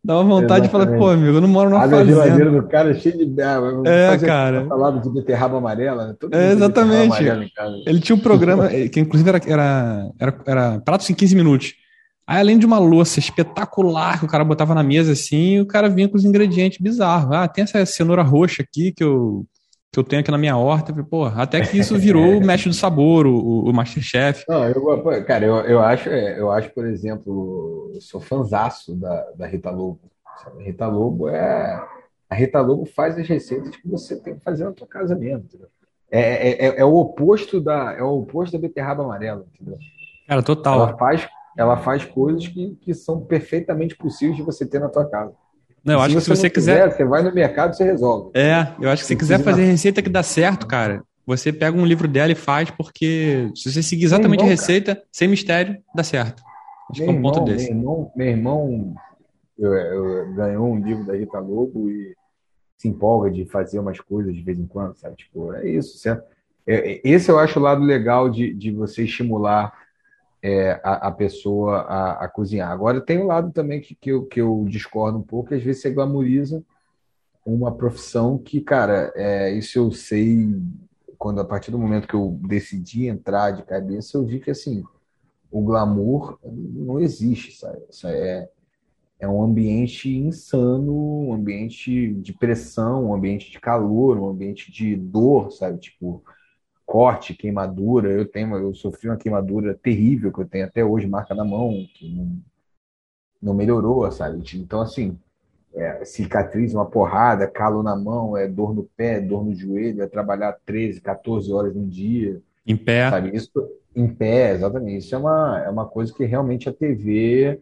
dava vontade de falar, pô, amigo, eu não moro numa Abre fazenda. a geladeira do cara cheio de. É, cara. Falava de beterraba amarela, né? É, exatamente. Ele tinha um programa, [LAUGHS] que inclusive era, era, era, era pratos em 15 minutos. Aí, além de uma louça espetacular que o cara botava na mesa assim, o cara vinha com os ingredientes bizarros. Ah, tem essa cenoura roxa aqui que eu que eu tenho aqui na minha horta. Pô, até que isso virou o mestre do sabor, o, o Masterchef. Não, eu, cara, eu, eu, acho, é, eu acho, por exemplo, eu sou fanzaço da, da Rita Lobo. A Rita Lobo é. A Rita Lobo faz as receitas que você tem que fazer na tua casa mesmo, entendeu? É, é, é, é o oposto da é o oposto da beterraba amarela, entendeu? Cara, total. Ela faz, ela faz coisas que, que são perfeitamente possíveis de você ter na tua casa. Não, eu acho que se você quiser, quiser, Você vai no mercado e você resolve. É, eu acho que se você quiser fazer receita que dá certo, cara, você pega um livro dela e faz, porque se você seguir exatamente irmão, a receita, cara. sem mistério, dá certo. Acho meu que é um ponto irmão, desse. Meu irmão, meu irmão eu, eu, ganhou um livro da Rita Lobo e se empolga de fazer umas coisas de vez em quando, sabe? Tipo, é isso, certo? É, é, esse eu acho o lado legal de, de você estimular é, a, a, pessoa a, a, cozinhar. Agora, tem um lado também que, que, eu, que eu discordo um pouco, que às vezes você glamoriza uma profissão que, cara, é, isso eu sei quando a partir do momento que eu decidi entrar de cabeça, eu vi que assim o glamour não existe, sabe? Isso é, é um ambiente insano, um ambiente de pressão, um ambiente de calor, um ambiente de dor, sabe? Tipo, corte, queimadura. Eu tenho, eu sofri uma queimadura terrível que eu tenho até hoje, marca na mão, que não, não melhorou, sabe? Então, assim, é, cicatriz, uma porrada, calo na mão, é dor no pé, dor no joelho, é trabalhar 13, 14 horas no dia. Em pé. Sabe? Isso, em pé, exatamente. Isso é uma, é uma coisa que realmente a TV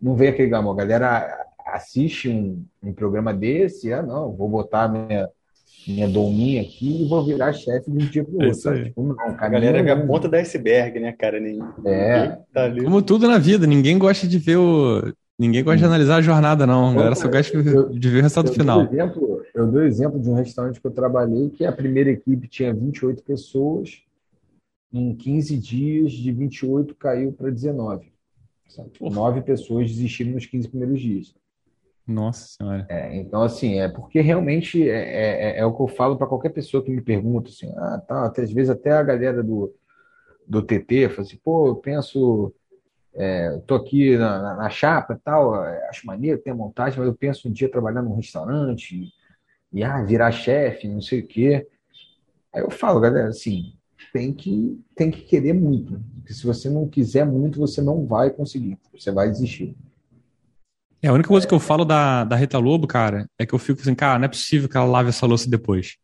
não vê aquele glamour. A galera assiste um, um programa desse, ah, não, vou botar minha minha dominha aqui e vou virar chefe de um dia pro é outro. Tipo, não, a galera é a ponta do iceberg, né, cara? Nem, é. Tá Como tudo na vida, ninguém gosta de ver o. Ninguém gosta de analisar a jornada, não. A galera só gosta de ver o resultado final. Exemplo, eu dou exemplo de um restaurante que eu trabalhei que a primeira equipe tinha 28 pessoas. Em 15 dias, de 28 caiu para 19. Sabe? Nove pessoas desistiram nos 15 primeiros dias. Nossa Senhora. É, então, assim, é porque realmente é, é, é, é o que eu falo para qualquer pessoa que me pergunta, assim, ah, tá, até, às vezes até a galera do, do TT fala assim, pô, eu penso, é, tô aqui na, na, na chapa e tal, é, acho maneiro, tem a montagem, mas eu penso um dia trabalhar num restaurante e, e ah, virar chefe, não sei o quê. Aí eu falo, galera, assim, tem que, tem que querer muito. Porque se você não quiser muito, você não vai conseguir, você vai desistir. É, a única coisa que eu falo da, da Rita Lobo, cara, é que eu fico assim, cara, não é possível que ela lave essa louça depois.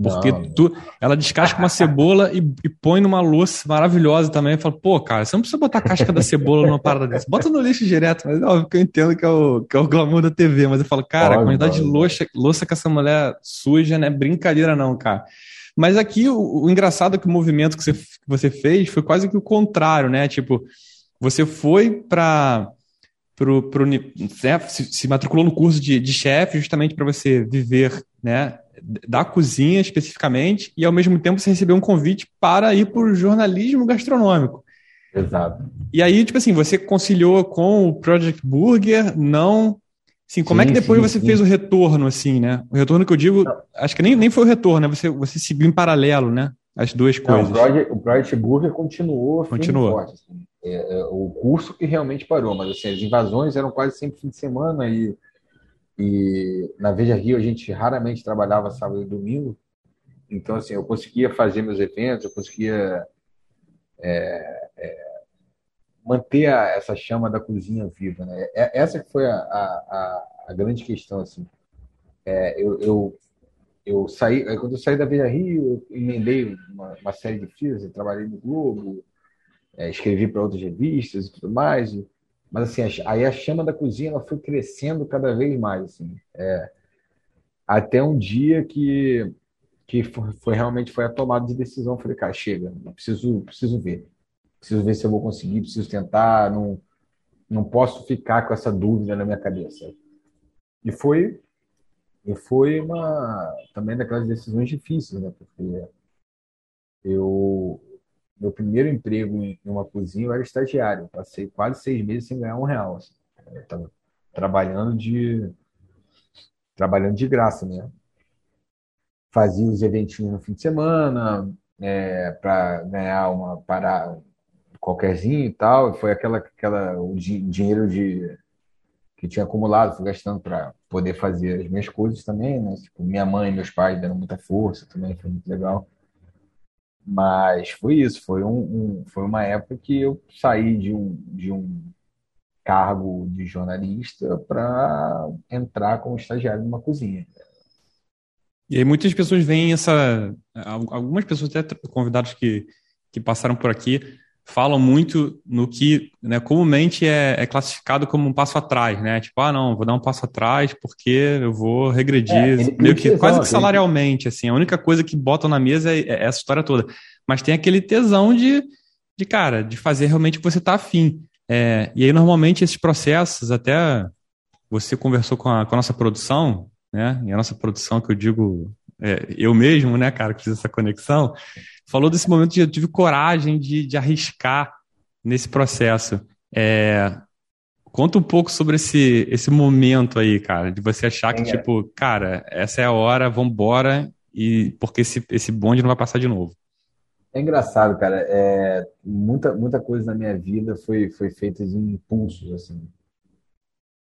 Porque não, tu, ela descasca uma cebola e, e, põe numa louça maravilhosa também. E fala, pô, cara, você não precisa botar a casca da cebola numa parada dessa. Bota no lixo direto. Mas óbvio que eu entendo que é, o, que é o glamour da TV. Mas eu falo, cara, a quantidade de louça, louça que essa mulher suja não é brincadeira, não, cara. Mas aqui o, o engraçado é que o movimento que você, que você fez foi quase que o contrário, né? Tipo, você foi para pro, pro, né, se, se, matriculou no curso de, de chefe justamente para você viver né, da cozinha especificamente e ao mesmo tempo você recebeu um convite para ir para o jornalismo gastronômico. Exato. E aí, tipo assim, você conciliou com o Project Burger, não... Assim, como sim, é que depois sim, você sim. fez o retorno, assim, né? O retorno que eu digo, não. acho que nem, nem foi o retorno, né? Você, você seguiu em paralelo, né? As duas coisas. Não, o, Project, o Project Burger continuou. Continuou. Forte, assim. É, é, o curso que realmente parou, mas assim, as invasões eram quase sempre fim de semana e, e na Veja Rio a gente raramente trabalhava sábado e domingo, então assim, eu conseguia fazer meus eventos, eu conseguia é, é, manter a, essa chama da cozinha viva, né? É, essa foi a, a, a grande questão, assim. É, eu, eu, eu saí, quando eu saí da Veja Rio, eu emendei uma, uma série de fios, trabalhei no Globo, é, escrevi para outras revistas e tudo mais. E, mas assim, aí a chama da cozinha ela foi crescendo cada vez mais, assim. É, até um dia que que foi, foi, realmente foi a tomada de decisão. Falei, cara, chega, preciso preciso ver, preciso ver se eu vou conseguir, preciso tentar, não não posso ficar com essa dúvida na minha cabeça. E foi e foi uma também daquelas decisões difíceis, né? Porque eu meu primeiro emprego em uma cozinha eu era estagiário, passei quase seis meses sem ganhar um real. Assim. Eu tava trabalhando de trabalhando de graça, né? Fazia os eventinhos no fim de semana é, para ganhar uma para qualquerzinho e tal. Foi aquela aquela o dinheiro de que tinha acumulado, fui gastando para poder fazer as minhas coisas também, né? Tipo, minha mãe e meus pais deram muita força também, foi muito legal. Mas foi isso, foi, um, um, foi uma época que eu saí de um, de um cargo de jornalista para entrar como estagiário numa cozinha. E aí muitas pessoas veem essa. Algumas pessoas, até convidados que, que passaram por aqui, falam muito no que né, comumente é, é, classificado como um passo atrás, né? Tipo, ah, não, vou dar um passo atrás porque eu vou regredir, é, meio que tesão, quase que salarialmente, assim. A única coisa que botam na mesa é, é, essa história toda. Mas tem aquele tesão de, de cara, de fazer realmente o que você está afim. É, e aí, normalmente, esses processos, até você conversou com a, com a nossa produção, né? E a nossa produção, que eu digo, é, eu mesmo, né, cara, que fiz essa conexão, falou desse momento de eu tive coragem de, de arriscar nesse processo. É, conta um pouco sobre esse, esse momento aí, cara, de você achar que, é. tipo, cara, essa é a hora, vambora, e porque esse, esse bonde não vai passar de novo. É engraçado, cara. É, muita, muita coisa na minha vida foi, foi feita em impulsos, assim.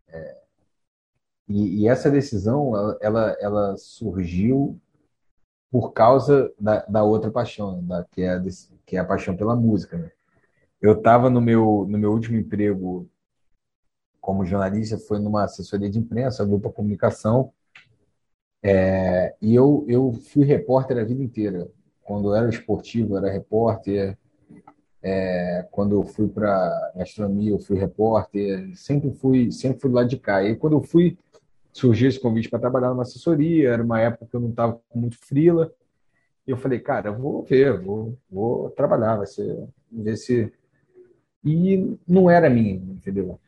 É, e, e, essa decisão, ela, ela, ela surgiu por causa da, da outra paixão, da, que, é a, que é a paixão pela música. Né? Eu estava no meu, no meu último emprego como jornalista, foi numa assessoria de imprensa, grupo comunicação, é, e eu, eu fui repórter a vida inteira. Quando eu era esportivo, eu era repórter. É, quando eu fui para gastronomia, eu fui repórter. Sempre fui, sempre fui lá de cá. E quando eu fui surgiu esse convite para trabalhar numa assessoria, era uma época que eu não estava muito frila, e eu falei, cara, eu vou ver, vou, vou trabalhar, vai ser, ver se... E não era minha, entendeu?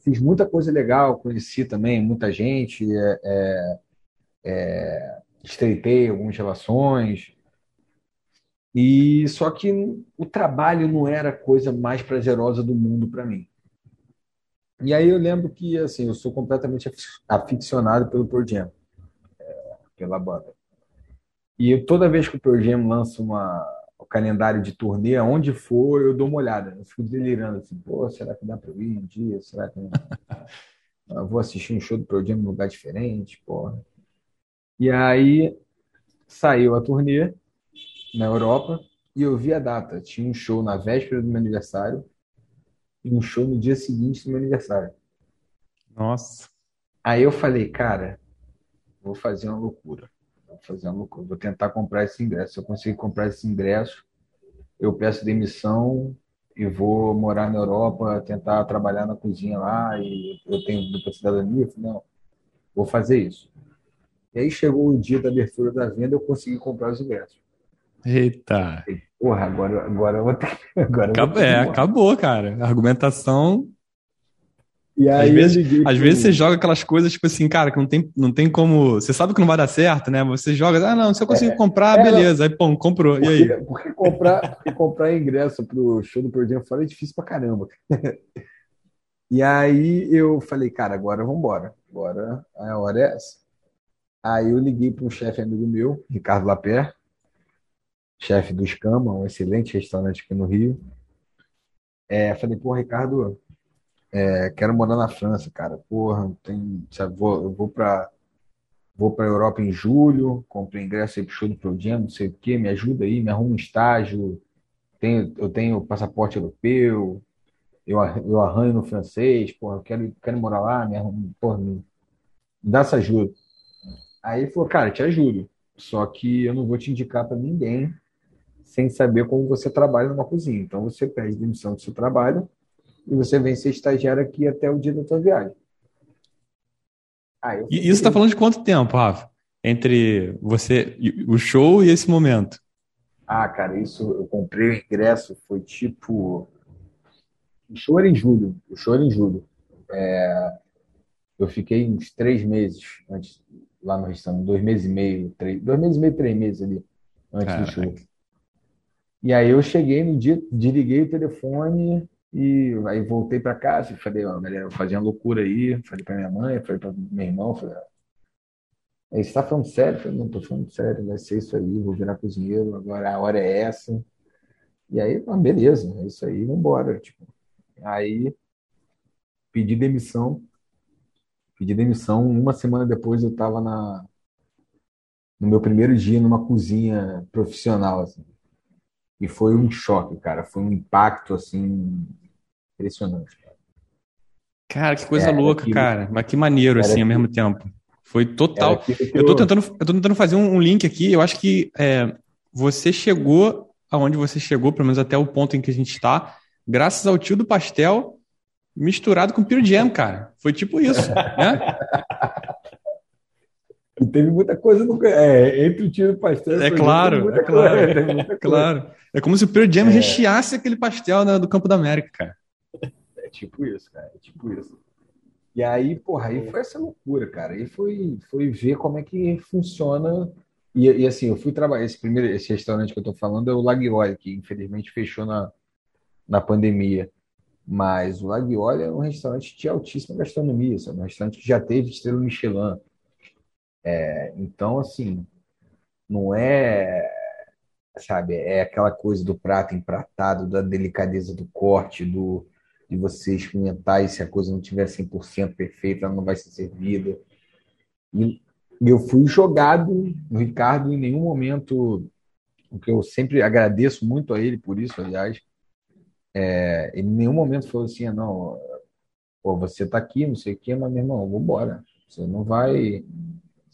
Fiz muita coisa legal, conheci também muita gente, é, é, é, estreitei algumas relações, e só que o trabalho não era a coisa mais prazerosa do mundo para mim. E aí eu lembro que, assim, eu sou completamente aficionado pelo Pearl Jam, é, pela banda. E toda vez que o Pearl Jam lança uma, o calendário de turnê, aonde for, eu dou uma olhada. Eu fico delirando assim, pô, será que dá para eu ir um dia? Será que [LAUGHS] eu vou assistir um show do Pearl Jam em um lugar diferente? Porra. E aí saiu a turnê na Europa e eu vi a data. Tinha um show na véspera do meu aniversário um show no dia seguinte do meu aniversário. Nossa. Aí eu falei, cara, vou fazer uma loucura. Vou fazer uma loucura. Vou tentar comprar esse ingresso. Se eu conseguir comprar esse ingresso, eu peço demissão e vou morar na Europa, tentar trabalhar na cozinha lá e eu tenho dupla cidadania. Eu falei, não, vou fazer isso. E aí chegou o dia da abertura da venda, eu consegui comprar os ingressos. Eita. Porra, agora, agora eu vou ter. [LAUGHS] Agora acabou, é, acabou, cara. A argumentação. E aí, às vezes, às vezes você joga aquelas coisas, tipo assim, cara, que não tem, não tem como. Você sabe que não vai dar certo, né? Você joga, ah, não, se eu consigo é, comprar, é, beleza. Aí, pô, comprou. Porque, e aí? Porque comprar, porque comprar ingresso pro show do Pearl fora é difícil pra caramba. [LAUGHS] e aí eu falei, cara, agora vamos embora. Agora a hora é essa. Aí eu liguei para um chefe amigo meu, Ricardo Lapé, chefe do Escama, um excelente restaurante aqui no Rio. É, falei, pô, Ricardo, é, quero morar na França, cara. Porra, tem, sabe, vou, eu vou para vou para Europa em julho, comprei ingresso aí pro show do Pro não sei o quê, me ajuda aí, me arruma um estágio. Tenho, eu tenho passaporte europeu, eu, eu arranho no francês, porra, eu quero, quero morar lá, me arruma, porra, me, me dá essa ajuda. Aí ele falou, cara, te ajudo, só que eu não vou te indicar para ninguém sem saber como você trabalha numa cozinha. Então você pede demissão do seu trabalho e você vem ser estagiário aqui até o dia da sua viagem. Ah, e isso está falando de quanto tempo, Rafa? Entre você, o show e esse momento? Ah, cara, isso eu comprei o ingresso, foi tipo. O show era em julho. O show era em julho. É... Eu fiquei uns três meses antes, lá no restaurante, dois meses e meio, três, dois meses e meio, três meses ali, antes Caraca. do show. E aí eu cheguei no dia, desliguei o telefone e aí voltei para casa e falei, ó, galera, uma loucura aí, falei para minha mãe, falei para meu irmão, falei, aí você tá falando sério? Falei, não, tô falando sério, vai ser isso aí, vou virar cozinheiro, agora a hora é essa. E aí, ah, beleza, é isso aí, vambora. Tipo, aí pedi demissão, pedi demissão, uma semana depois eu estava na no meu primeiro dia numa cozinha profissional, assim. E foi um choque, cara. Foi um impacto, assim, impressionante. Cara, cara que coisa louca, aquilo, cara. Mas que maneiro, assim, ao mesmo tempo. Foi total. Eu tô tentando, eu tô tentando fazer um, um link aqui. Eu acho que é, você chegou aonde você chegou, pelo menos até o ponto em que a gente está, graças ao tio do pastel misturado com Pure Jam, cara. Foi tipo isso, [LAUGHS] né? E teve muita coisa no, é, entre o tio e o pastel. [LAUGHS] É claro, é claro, é claro. É como se o Pearl Jam é. recheasse aquele pastel né, do Campo da América, cara. É tipo isso, cara, é tipo isso. E aí, porra, aí foi essa loucura, cara. Aí foi, foi ver como é que funciona. E, e assim, eu fui trabalhar. Esse primeiro esse restaurante que eu tô falando é o Laguiole, que infelizmente fechou na, na pandemia. Mas o Laguiole é um restaurante de altíssima gastronomia, sabe? um restaurante que já teve estrela Michelin. É, então, assim, não é, sabe, é aquela coisa do prato empratado, da delicadeza do corte, do de você experimentar e se a coisa não tiver 100% perfeita, ela não vai ser servida. E eu fui jogado no Ricardo em nenhum momento, o que eu sempre agradeço muito a ele por isso, aliás, é, em nenhum momento falou assim, não, pô, você está aqui, não sei o quê, mas meu irmão, vamos embora. Você não vai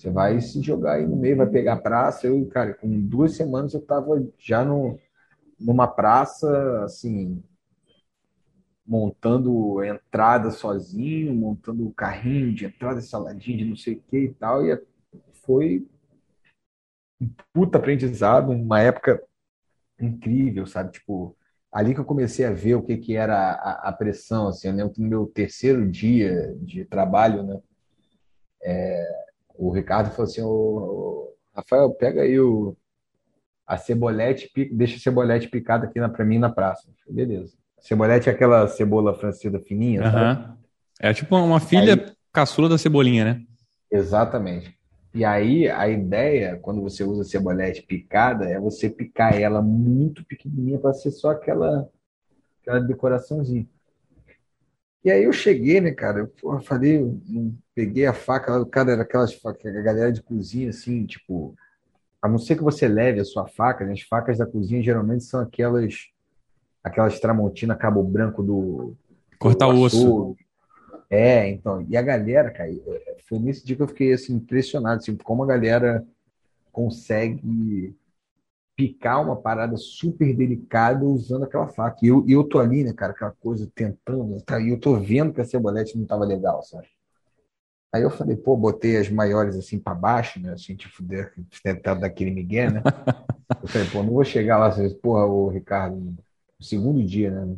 você vai se jogar aí no meio, vai pegar praça. Eu, cara, com duas semanas eu estava já no, numa praça, assim, montando entrada sozinho, montando carrinho de entrada, saladinha de não sei o que e tal. E foi um puta aprendizado, uma época incrível, sabe? Tipo, ali que eu comecei a ver o que, que era a, a pressão, assim, lembro no meu terceiro dia de trabalho, né? É, o Ricardo falou assim: ô, Rafael, pega aí o, a cebolete, deixa a cebolete picada aqui para mim na praça. Falei, Beleza. cebolete é aquela cebola francesa fininha, uhum. É tipo uma filha aí, caçula da cebolinha, né? Exatamente. E aí a ideia, quando você usa cebolete picada, é você picar ela muito pequenininha para ser só aquela, aquela decoraçãozinha. E aí eu cheguei, né, cara? Eu falei, eu peguei a faca, o cara era aquelas facas, a galera de cozinha, assim, tipo, a não ser que você leve a sua faca, né? as facas da cozinha geralmente são aquelas aquelas tramontina cabo branco do cortar o osso. É, então, e a galera, cara, é, foi nesse dia que eu fiquei assim impressionado, assim, como a galera consegue picar uma parada super delicada usando aquela faca. E eu, eu tô ali, né, cara, aquela coisa tentando, tá? E eu tô vendo que a cebolete não tava legal, sabe? Aí eu falei, pô, botei as maiores assim para baixo, né? Assim, tipo, tentar dar aquele migué, né? [LAUGHS] Eu falei, pô, não vou chegar lá, assim, porra, o Ricardo, no segundo dia, né?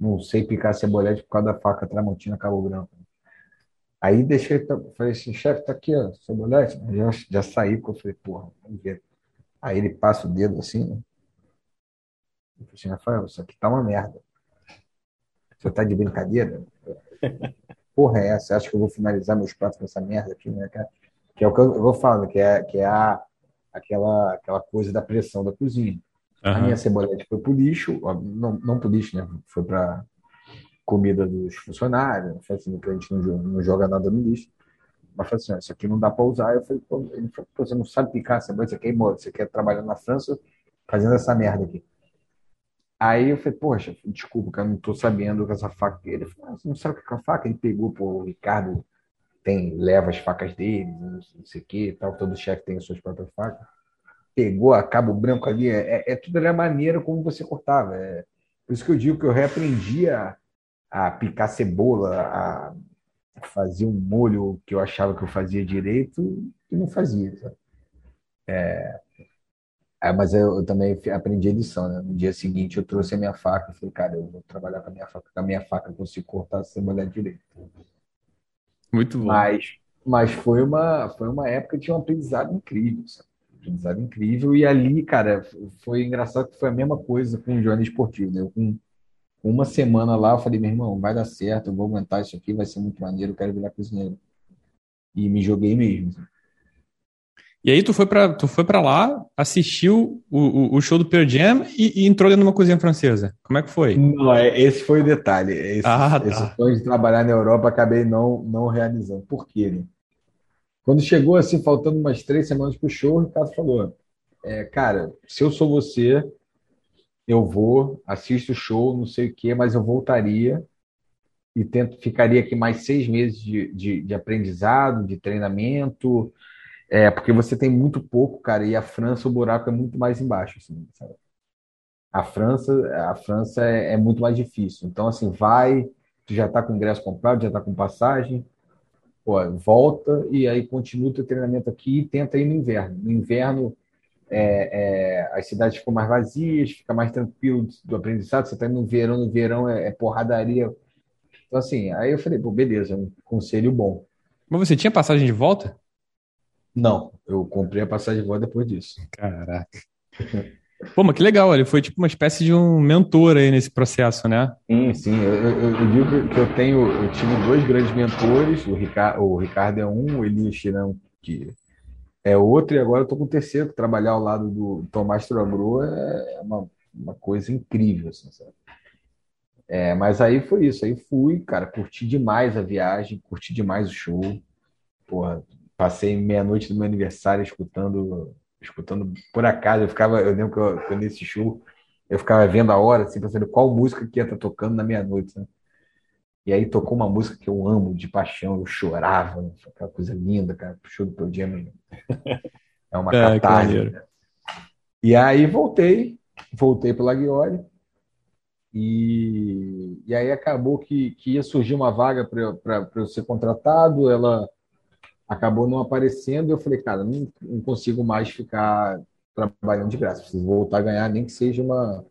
Não sei picar cebolete por causa da faca Tramontina Cabo Branco. Aí deixei, falei assim, chefe, tá aqui, ó, cebolete. Já, já saí, porque eu falei, porra, vamos ver. Aí ele passa o dedo assim, né? Eu falei assim, Rafael, isso aqui tá uma merda. Você tá de brincadeira? [LAUGHS] Porra, é essa? Acho que eu vou finalizar meus pratos com essa merda aqui, né, cara? Que é o que eu vou falando, que é, que é a, aquela, aquela coisa da pressão da cozinha. Uhum. A minha cebolete foi pro lixo, não, não pro lixo, né? Foi para comida dos funcionários, assim, que a gente não, não joga nada no lixo. Mas falei assim, isso aqui não dá para usar. Eu falei, pô, ele falou, você não sabe picar cebola, você quer, você quer trabalhar na França fazendo essa merda aqui. Aí eu falei, poxa, desculpa, cara, não tô sabendo com essa faca. Ele falou, ah, você não sabe o que é a faca? Ele pegou, pô, o Ricardo tem, leva as facas dele, não sei o que tal, todo chefe tem as suas próprias facas. pegou a cabo branco ali, é, é, é tudo a maneira como você cortava. É, por isso que eu digo que eu reaprendi a, a picar cebola, a fazer um molho que eu achava que eu fazia direito e não fazia. É, é, mas eu, eu, também aprendi a lição, né? No dia seguinte eu trouxe a minha faca e falei, cara, eu vou trabalhar com a minha faca, com a minha faca eu consigo cortar a cebola direito. Muito bom. Mas, mas foi uma, foi uma época de um aprendizado incrível, sabe? aprendizado incrível. E ali, cara, foi engraçado que foi a mesma coisa com o Johnny Esportivo, né? Eu, com uma semana lá, eu falei, meu irmão, vai dar certo, eu vou aguentar isso aqui, vai ser muito maneiro, eu quero virar cozinheiro. E me joguei mesmo. E aí tu foi para tu foi para lá, assistiu o, o, o, show do Pearl Jam e, e, entrou dentro de uma cozinha francesa. Como é que foi? Não, é, esse foi o detalhe. Esse, ah, tá. esse sonho de trabalhar na Europa acabei não não realizando. Por quê? Né? Quando chegou assim, faltando umas três semanas pro show, o Ricardo falou: é, cara, se eu sou você, eu vou, assisto o show, não sei o quê, mas eu voltaria e tento, ficaria aqui mais seis meses de, de, de aprendizado, de treinamento, é, porque você tem muito pouco, cara, e a França, o buraco é muito mais embaixo, assim, sabe? A França, a França é, é muito mais difícil. Então, assim, vai, tu já tá com ingresso comprado, já tá com passagem, pô, volta e aí continua o teu treinamento aqui e tenta ir no inverno. No inverno, é, é, as cidades ficam mais vazias, fica mais tranquilo do aprendizado. Você está no verão, no verão é, é, porradaria. Então, assim, aí eu falei, pô, beleza, um conselho bom. Mas você tinha passagem de volta? Não, eu comprei a passagem de volta depois disso. Caraca. Pô, mas que legal, ele foi tipo uma espécie de um mentor aí nesse processo, né? Sim, sim. Eu, eu, eu digo que eu tenho, eu tive dois grandes mentores, o Ricardo, o Ricardo é um, o Elias Chirão, que é outro, e agora eu tô com o terceiro, que trabalhar ao lado do Tomás Trogro é uma, uma coisa incrível, assim, sabe? É, mas aí foi isso, aí fui, cara, curti demais a viagem, curti demais o show. Porra, passei meia-noite do meu aniversário escutando, escutando por acaso, eu ficava, eu lembro que, eu, nesse show eu ficava vendo a hora, assim, pensando qual música que ia estar tá tocando na meia-noite, né? E aí tocou uma música que eu amo de paixão, eu chorava, né? aquela coisa linda, cara, show do Pearl Jam. É uma [LAUGHS] é, catarse. E aí voltei, voltei para Laguiole, e, e aí acabou que, que ia surgir uma vaga para eu ser contratado, ela acabou não aparecendo, eu falei, cara, não, não consigo mais ficar trabalhando de graça, preciso voltar a ganhar, nem que seja uma,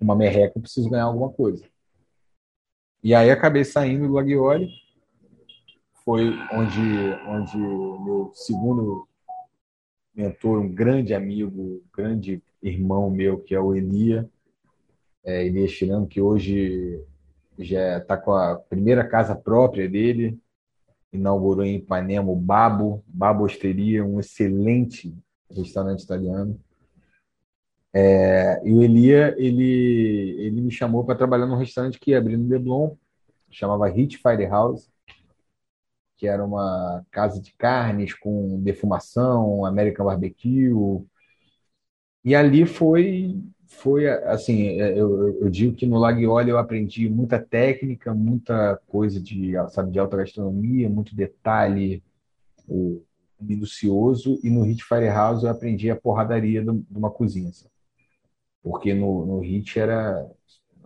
uma merreca, preciso ganhar alguma coisa. E aí acabei saindo do Laguiole, foi onde, onde meu segundo mentor, um grande amigo, um grande irmão meu, que é o Elia, é, Chirano, que hoje já está com a primeira casa própria dele, inaugurou em Ipanema o Babo, Babo Osteria, um excelente restaurante italiano. É, e o Elia, ele, ele me chamou para trabalhar num restaurante que ia abrir no Leblon, chamava Hit Firehouse, que era uma casa de carnes com defumação, American Barbecue. E ali foi, foi assim, eu, eu digo que no Laguiole eu aprendi muita técnica, muita coisa de, sabe, de alta gastronomia, muito detalhe, minucioso, e no Hit Firehouse eu aprendi a porradaria de uma cozinha. Sabe? Porque no, no HIT era,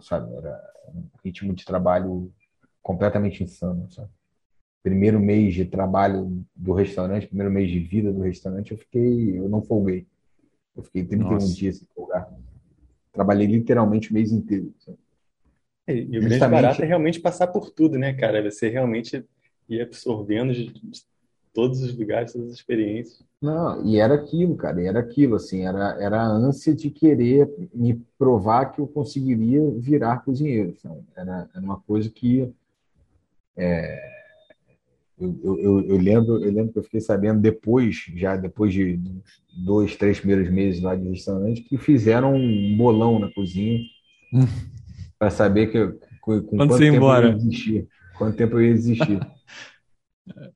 sabe, era um ritmo de trabalho completamente insano, sabe? Primeiro mês de trabalho do restaurante, primeiro mês de vida do restaurante, eu fiquei, eu não folguei. Eu fiquei 31 Nossa. dias sem folgar. Trabalhei literalmente o mês inteiro. Sabe? É, e o grande barato é realmente passar por tudo, né, cara? Você realmente ir absorvendo de todos os lugares, todas as experiências. Não, e era aquilo, cara, era aquilo, assim, era, era a ânsia de querer me provar que eu conseguiria virar cozinheiro, sabe? Era, era uma coisa que é, eu, eu, eu, lembro, eu lembro que eu fiquei sabendo depois, já depois de dois, três primeiros meses lá de restaurante, que fizeram um bolão na cozinha para saber que, com, com quanto tempo embora. eu ia existir. Quanto tempo eu ia existir. [LAUGHS]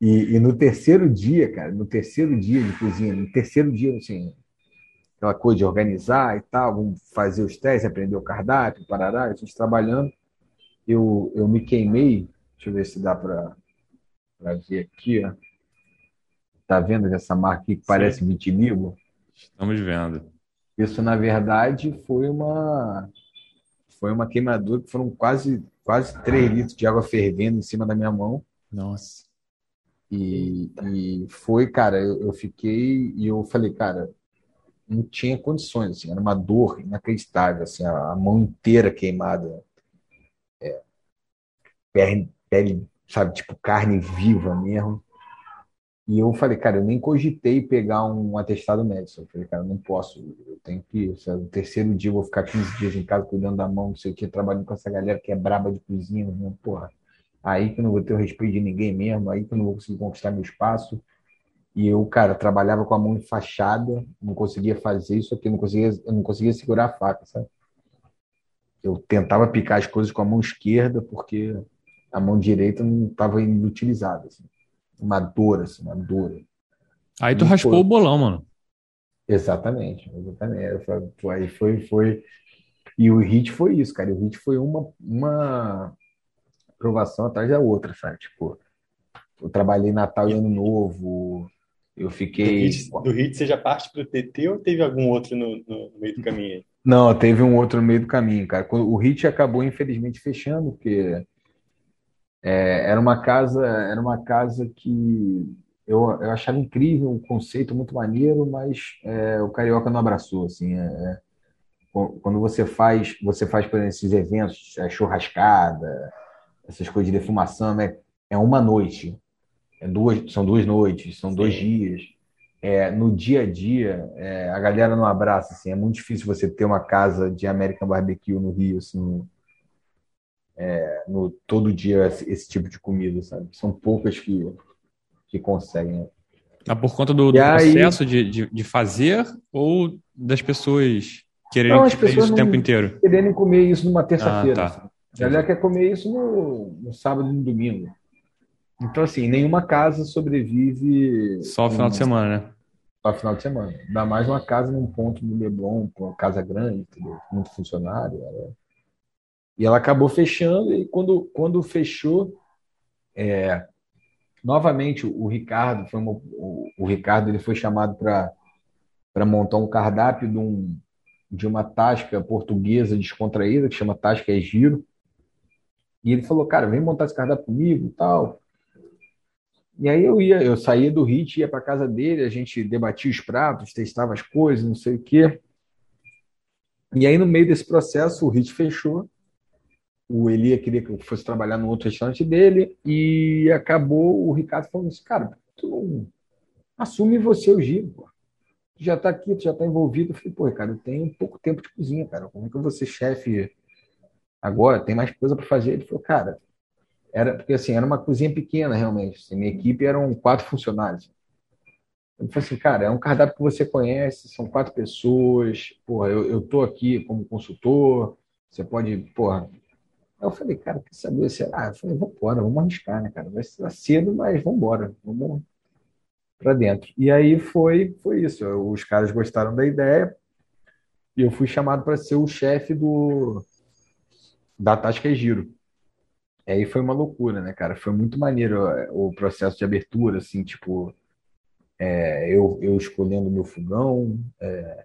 E, e, no terceiro dia, cara, no terceiro dia de cozinha, no terceiro dia, assim, aquela coisa de organizar e tal, vamos fazer os testes, aprender o cardápio, parará, a gente trabalhando, eu, eu me queimei, deixa eu ver se dá para ver aqui, ó. Tá vendo essa marca aqui que parece vitiligo? Estamos vendo. Isso, na verdade, foi uma foi uma queimadura que foram quase quase 3 litros de água fervendo em cima da minha mão. Nossa. E, e foi, cara, eu, eu fiquei e eu falei, cara, não tinha condições, assim, era uma dor inacreditável, assim, a, a mão inteira queimada, é, pele, pele, sabe, tipo carne viva mesmo. E eu falei, cara, eu nem cogitei pegar um atestado médico. Eu falei, cara, eu não posso, eu tenho que, se é o terceiro dia eu vou ficar 15 dias em casa cuidando da mão, não sei o que, trabalhando com essa galera que é braba de cozinha, né? porra. Aí que eu não vou ter o respeito de ninguém mesmo, aí que eu não vou conseguir conquistar meu espaço. E eu, cara, trabalhava com a mão enfaixada, não conseguia fazer isso aqui, não conseguia, eu não conseguia segurar a faca, sabe? Eu tentava picar as coisas com a mão esquerda porque a mão direita não estava inutilizada, assim uma dor, assim, uma dor. Aí tu e raspou foi... o bolão, mano. Exatamente, exatamente. Aí foi, foi. E o hit foi isso, cara. O hit foi uma, uma aprovação atrás da outra, sabe? Tipo, eu trabalhei Natal e Ano Novo. Eu fiquei. Do hit, já parte pro TT ou teve algum outro no, no, meio do caminho aí? Não, teve um outro no meio do caminho, cara. O hit acabou, infelizmente, fechando, porque é, era uma casa, era uma casa que eu, eu achava incrível, o conceito muito maneiro, mas é, o carioca não abraçou, assim. É, é quando você faz, você faz por exemplo, esses eventos, é, churrascada, essas coisas de defumação, né? é uma noite, é duas, são duas noites, são Sim. dois dias. É, no dia a dia, é, a galera não abraça, assim, é muito difícil você ter uma casa de American Barbecue no Rio, assim, é, no todo dia esse, esse, tipo de comida, sabe? São poucas que, que conseguem. Ah, por conta do, do aí, processo de, de, de, fazer ou das pessoas quererem não, comer isso o tempo inteiro? Quererem comer isso numa terça-feira. Ah, tá. A galera quer comer isso no, no sábado e no domingo. Então, assim, nenhuma casa sobrevive. Só final de semana, né? Só final de semana. Dá mais uma casa num ponto no Leblon, uma casa grande, entendeu? muito funcionário. Era e ela acabou fechando, e quando, quando fechou, é, novamente o Ricardo foi uma, o, o, Ricardo ele foi chamado para montar um cardápio de, um, de uma tasca portuguesa descontraída, que chama Tasca é Giro. E ele falou, cara, vem montar esse cardápio comigo tal. E aí eu ia, eu saía do HIT, ia para casa dele, a gente debatia os pratos, testava as coisas, não sei o quê. E aí, no meio desse processo, o HIT fechou o Elia queria que eu fosse trabalhar no outro restaurante dele e acabou o Ricardo falando assim, cara, tu não assume você o giro, pô. Tu já tá aqui, tu já tá envolvido. Eu falei, pô, Ricardo, eu tenho pouco tempo de cozinha, cara. Como é que eu vou ser chefe agora? Tem mais coisa para fazer. Ele falou, cara, era porque assim, era uma cozinha pequena realmente. Assim, minha equipe eram quatro funcionários. Eu falei assim, cara, é um cardápio que você conhece, são quatro pessoas, porra, eu, eu tô aqui como consultor, você pode, porra, eu falei, cara, quer saber? Será? Eu falei, vamos embora, vamos arriscar, né, cara? Vai ser cedo, mas vamos embora, vamos para dentro. E aí foi, foi isso. Os caras gostaram da ideia e eu fui chamado para ser o chefe do da Tasca Giro. E aí foi uma loucura, né, cara? Foi muito maneiro é, o processo de abertura, assim, tipo, é, eu, eu escolhendo meu fogão, é,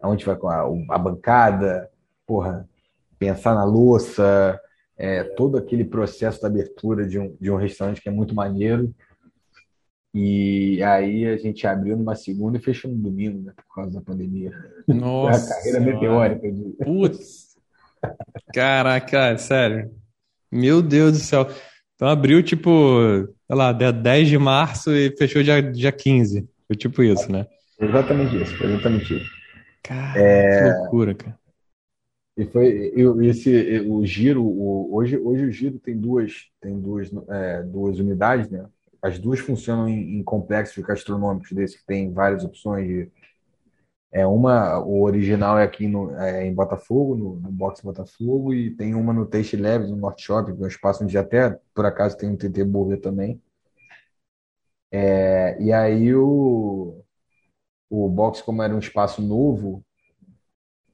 aonde vai com a, a bancada, porra, pensar na louça, é, todo aquele processo da abertura de um, de um restaurante que é muito maneiro. E aí a gente abriu numa segunda e fechou no domingo, né, por causa da pandemia. Nossa. a carreira meteórica. De... Putz. Caraca, sério. Meu Deus do céu. Então abriu tipo, sei lá, dia 10 de março e fechou dia, dia 15. Foi tipo isso, né? Exatamente isso, exatamente isso. Cara, é... que loucura, cara. E foi eu, esse o giro o, hoje hoje o giro tem duas tem duas é, duas unidades, né? As duas funcionam em, em complexos gastronômicos desse que tem várias opções de é uma o original é aqui no, é, em Botafogo no, no box Botafogo e tem uma no Taste Labs no Norte Shopping que é um espaço onde até por acaso tem um TT Burger também. É, e aí o o box como era um espaço novo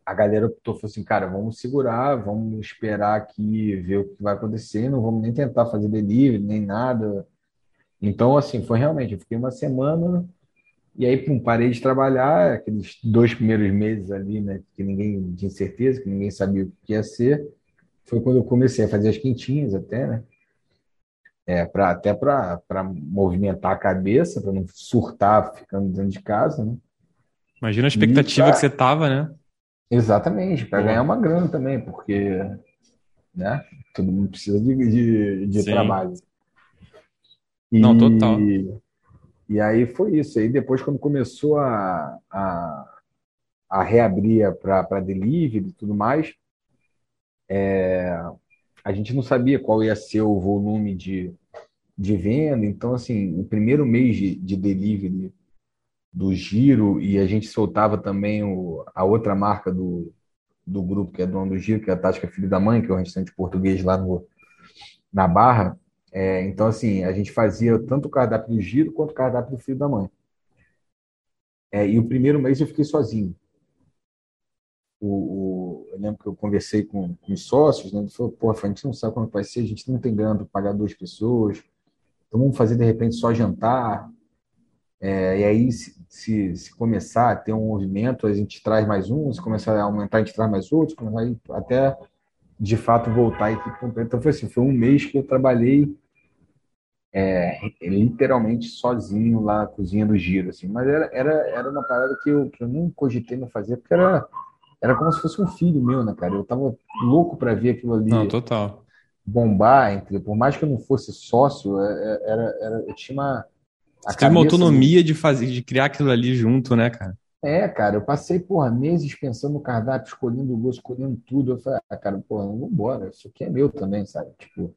a galera optou, falou assim, cara, vamos segurar, vamos esperar aqui, ver o que vai acontecer, não vamos nem tentar fazer delivery, nem nada. Então, assim, foi realmente, eu fiquei uma semana E aí, pum, parei de trabalhar, aqueles dois primeiros meses ali, né, que ninguém tinha certeza, que ninguém sabia o que ia ser. Foi quando eu comecei a fazer as quentinhas até, né? É, pra, até para movimentar a cabeça, para não surtar ficando dentro de casa, né? Imagina a expectativa pra... que você tava, né? Exatamente, para ganhar uma grana também, porque né? todo mundo precisa de, de, de trabalho. E, não, total. E aí foi isso. Aí depois, quando começou a, a, a reabrir para delivery e tudo mais, é, a gente não sabia qual ia ser o volume de, de venda. Então, assim, o primeiro mês de, de delivery do Giro, e a gente soltava também o, a outra marca do, do grupo, que é dono do Giro, que é a Tática Filho da Mãe, que é o restaurante português lá no, na Barra. É, então, assim, a gente fazia tanto o cardápio do Giro quanto o cardápio do Filho da Mãe. É, e o primeiro mês eu fiquei sozinho. O, o, eu lembro que eu conversei com, com os sócios, né? Ele falou, pô, a gente não sabe como vai ser, a gente não tem grana para pagar duas pessoas, então vamos fazer de repente só jantar. É, e aí, se, se, se, começar a ter um movimento, a gente traz mais um, se começar a aumentar, a gente traz mais outros, até de fato voltar a equipe completa. Então foi assim, foi um mês que eu trabalhei é, literalmente sozinho lá na cozinha do giro, assim. Mas era, era, era uma parada que eu, que eu não cogitei não fazer, porque era, era como se fosse um filho meu, né, cara? Eu tava louco para ver aquilo ali. Não, total. Bombar, entre, por mais que eu não fosse sócio, é, é, era, era, eu tinha uma. Você teve uma autonomia de fazer, de criar aquilo ali junto, né, cara? É, cara, eu passei, porra, meses pensando no cardápio, escolhendo o gosto, escolhendo tudo. Eu falei, ah, cara, porra, vamos embora, isso aqui é meu também, sabe? Tipo,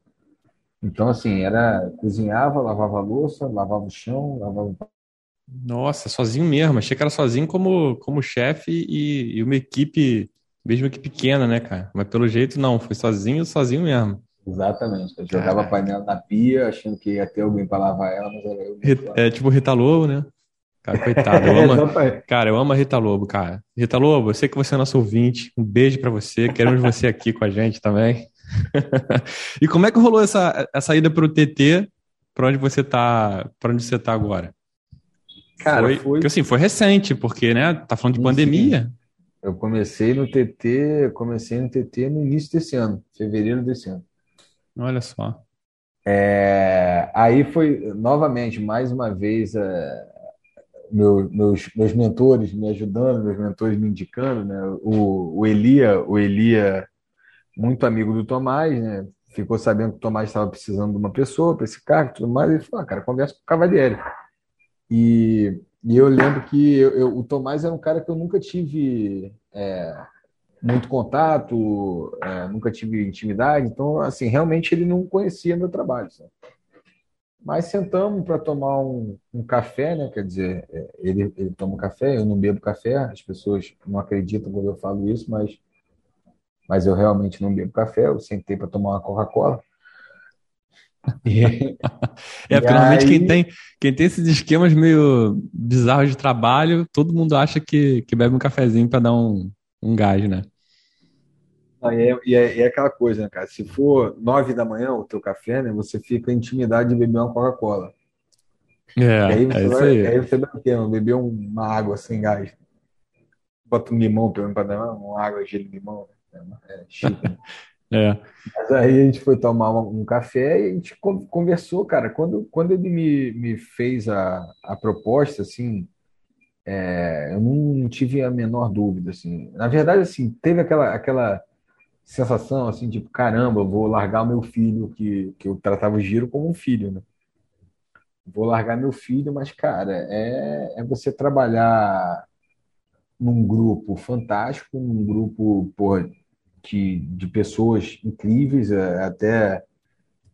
então, assim, era cozinhava, lavava a louça, lavava o chão, lavava Nossa, sozinho mesmo. Achei que era sozinho como, como chefe e, e uma equipe, mesmo que pequena, né, cara? Mas pelo jeito não, foi sozinho, sozinho mesmo. Exatamente. Eu jogava a panela na pia, achando que ia ter alguém para lavar ela, mas era eu. É tipo Rita Lobo, né? Cara, coitado. Eu [LAUGHS] amo, cara, eu amo a Rita Lobo, cara. Rita Lobo, eu sei que você é nosso ouvinte. Um beijo para você. Queremos você aqui com a gente também. [LAUGHS] e como é que rolou essa, essa ida para o TT? Para onde você tá? Para onde você tá agora? Cara, foi, foi... Porque, assim, foi recente, porque, né? Tá falando de pandemia. Eu comecei no TT, comecei no TT no início desse ano, fevereiro desse ano. Olha só. É, aí foi novamente, mais uma vez, é, meu, meus, meus mentores me ajudando, meus mentores me indicando, né? O, o Elia, o Elia, muito amigo do Tomás, né? Ficou sabendo que o Tomás estava precisando de uma pessoa para esse cargo, tudo mais, e falou, ah, cara, conversa com o Cavalieri. E, e eu lembro que eu, eu, o Tomás era um cara que eu nunca tive é, muito contato, é, nunca tive intimidade, então, assim, realmente ele não conhecia meu trabalho, sabe? Mas sentamos para tomar um, um, café, né? Quer dizer, é, ele, ele toma café, eu não bebo café. As pessoas não acreditam quando eu falo isso, mas, mas eu realmente não bebo café. Eu sentei para tomar uma Coca-Cola. [LAUGHS] é, porque normalmente quem tem, quem tem esses esquemas meio bizarros de trabalho, todo mundo acha que, que bebe um cafezinho para dar um, um gás, né? É, e é, é, aquela coisa, né, cara? Se for nove da manhã o teu café, né? Você fica em intimidade de beber uma Coca-Cola. É, aí você é vai, aí. aí você o quê? Beber uma água sem gás. Bota um limão pelo para dar uma água de limão. Né? É chique. Né? [LAUGHS] é. Mas aí a gente foi tomar um, um café e a gente conversou, cara. Quando, quando ele me, me fez a, a proposta, assim, é, eu não tive a menor dúvida, assim. Na verdade, assim, teve aquela, aquela sensação assim, tipo, caramba, vou largar meu filho, que, que eu tratava o giro como um filho, né? Vou largar meu filho, mas, cara, é, é você trabalhar num grupo fantástico, num grupo porra, que, de pessoas incríveis, é, até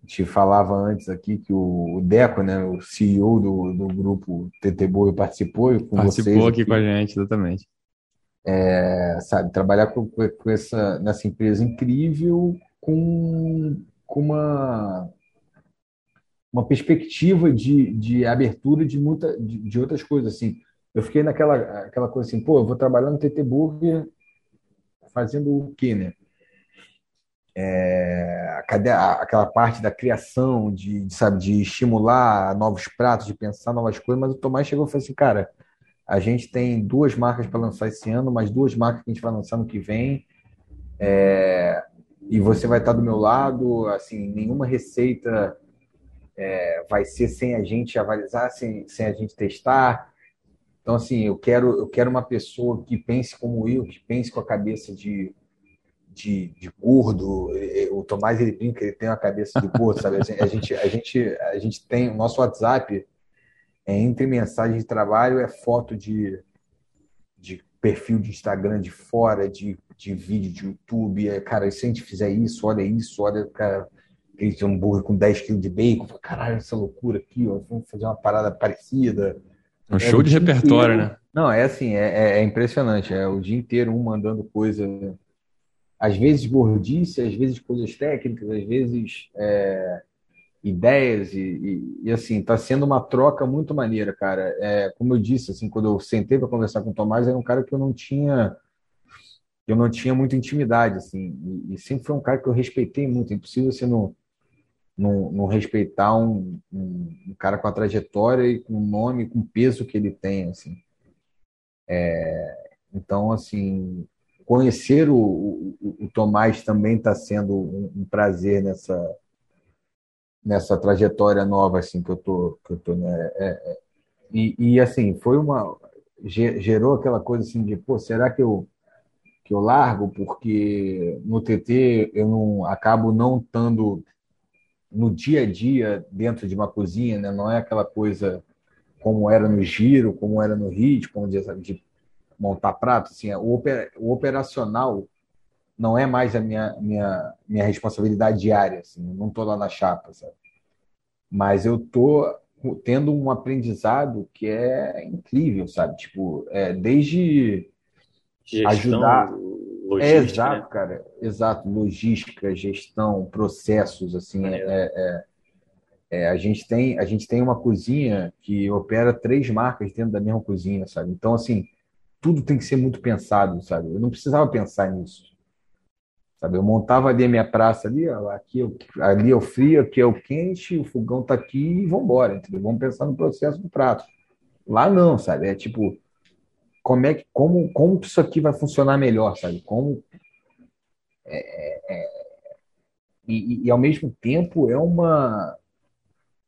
te falava antes aqui que o Deco, né, o CEO do, do grupo TT Boa participou com participou vocês aqui, aqui. com a gente, exatamente é, sabe, trabalhar com, com, essa, nessa empresa incrível com, com uma, uma perspectiva de, de abertura de, muita, de, de outras coisas, assim. Eu fiquei naquela aquela coisa assim, pô, eu vou trabalhar no TT Burger fazendo o quê, né? É, aquela parte da criação, de, de, sabe, de estimular novos pratos, de pensar novas coisas, mas o Tomás chegou e falou assim, cara, A gente tem duas marcas para lançar esse ano, mais duas marcas que a gente vai lançar no que vem. É, e você vai estar do meu lado, assim, nenhuma receita é, vai ser sem a gente avalizar, sem, sem a gente testar. Então, assim, eu quero, eu quero uma pessoa que pense como eu, que pense com a cabeça de, de, de gordo. O Tomás, ele brinca, ele tem uma cabeça de gordo, sabe? A gente, a gente, a gente tem, o nosso WhatsApp, é, entre mensagem de trabalho, é foto de, de perfil de Instagram de fora, de, de vídeo de YouTube. É, cara, se a gente fizer isso, olha isso, olha, cara, aquele hambúrguer com 10 quilos de bacon. Caralho, essa loucura aqui, ó, vamos fazer uma parada parecida. Um é, show de repertório, inteiro. né? Não, é assim, é, é, é, impressionante. É o dia inteiro um mandando coisa, às vezes gordice, às vezes coisas técnicas, às vezes é, ideias e, e, e, assim, tá sendo uma troca muito maneira, cara. É, como eu disse, assim, quando eu sentei para conversar com o Tomás, era um cara que eu não tinha eu não tinha muita intimidade, assim, e, e sempre foi um cara que eu respeitei muito. É impossível você não, não, não respeitar um, um, um, cara com a trajetória e com o nome, com o peso que ele tem, assim. É, então, assim, conhecer o, o, o Tomás também está sendo um, um prazer nessa nessa trajetória nova assim que eu tô que eu tô né é, é, e, e assim foi uma gerou aquela coisa assim de pô será que eu que eu largo? Porque no TT eu não acabo não estando no dia a dia dentro de uma cozinha né? Não é aquela coisa como era no giro como era no hit como de, de montar prato assim oper, o operacional não é mais a minha, minha, minha responsabilidade diária, assim, não estou lá na chapa, sabe? Mas eu estou tendo um aprendizado que é incrível, sabe? Tipo, é, desde gestão, ajudar. É exato, né? cara, exato, logística, gestão, processos, assim, é, é, é, a gente tem a gente tem uma cozinha que opera três marcas dentro da mesma cozinha, sabe? Então, assim, tudo tem que ser muito pensado, sabe? Eu não precisava pensar nisso. Sabe, eu montava ali a minha praça ali, aqui, ali é o frio, aqui é o quente, o fogão tá aqui e vamos embora, entendeu? Vamos pensar no processo do prato. Lá não, sabe? É tipo, como é que, como, como isso aqui vai funcionar melhor, sabe? Como é, é, é e, e, ao mesmo tempo é uma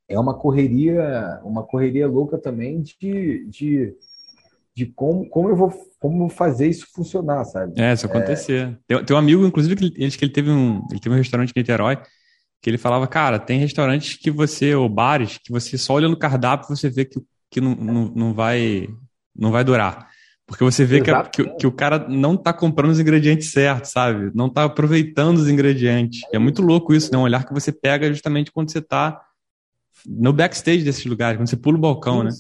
é uma correria, uma correria louca também de, de de como, como eu vou como fazer isso funcionar, sabe? É, isso acontecer. É... Tem, tem um amigo, inclusive, que ele, que ele teve um ele teve um restaurante em Niterói que ele falava, cara, tem restaurantes que você, ou bares, que você só olha no cardápio você vê que, que não, não, não, vai, não vai durar. Porque você vê que, que, que, o cara não tá comprando os ingredientes certos, sabe? Não tá aproveitando os ingredientes. É muito louco isso, né? Um olhar que você pega justamente quando você tá no backstage desses lugares, quando você pula o balcão, né?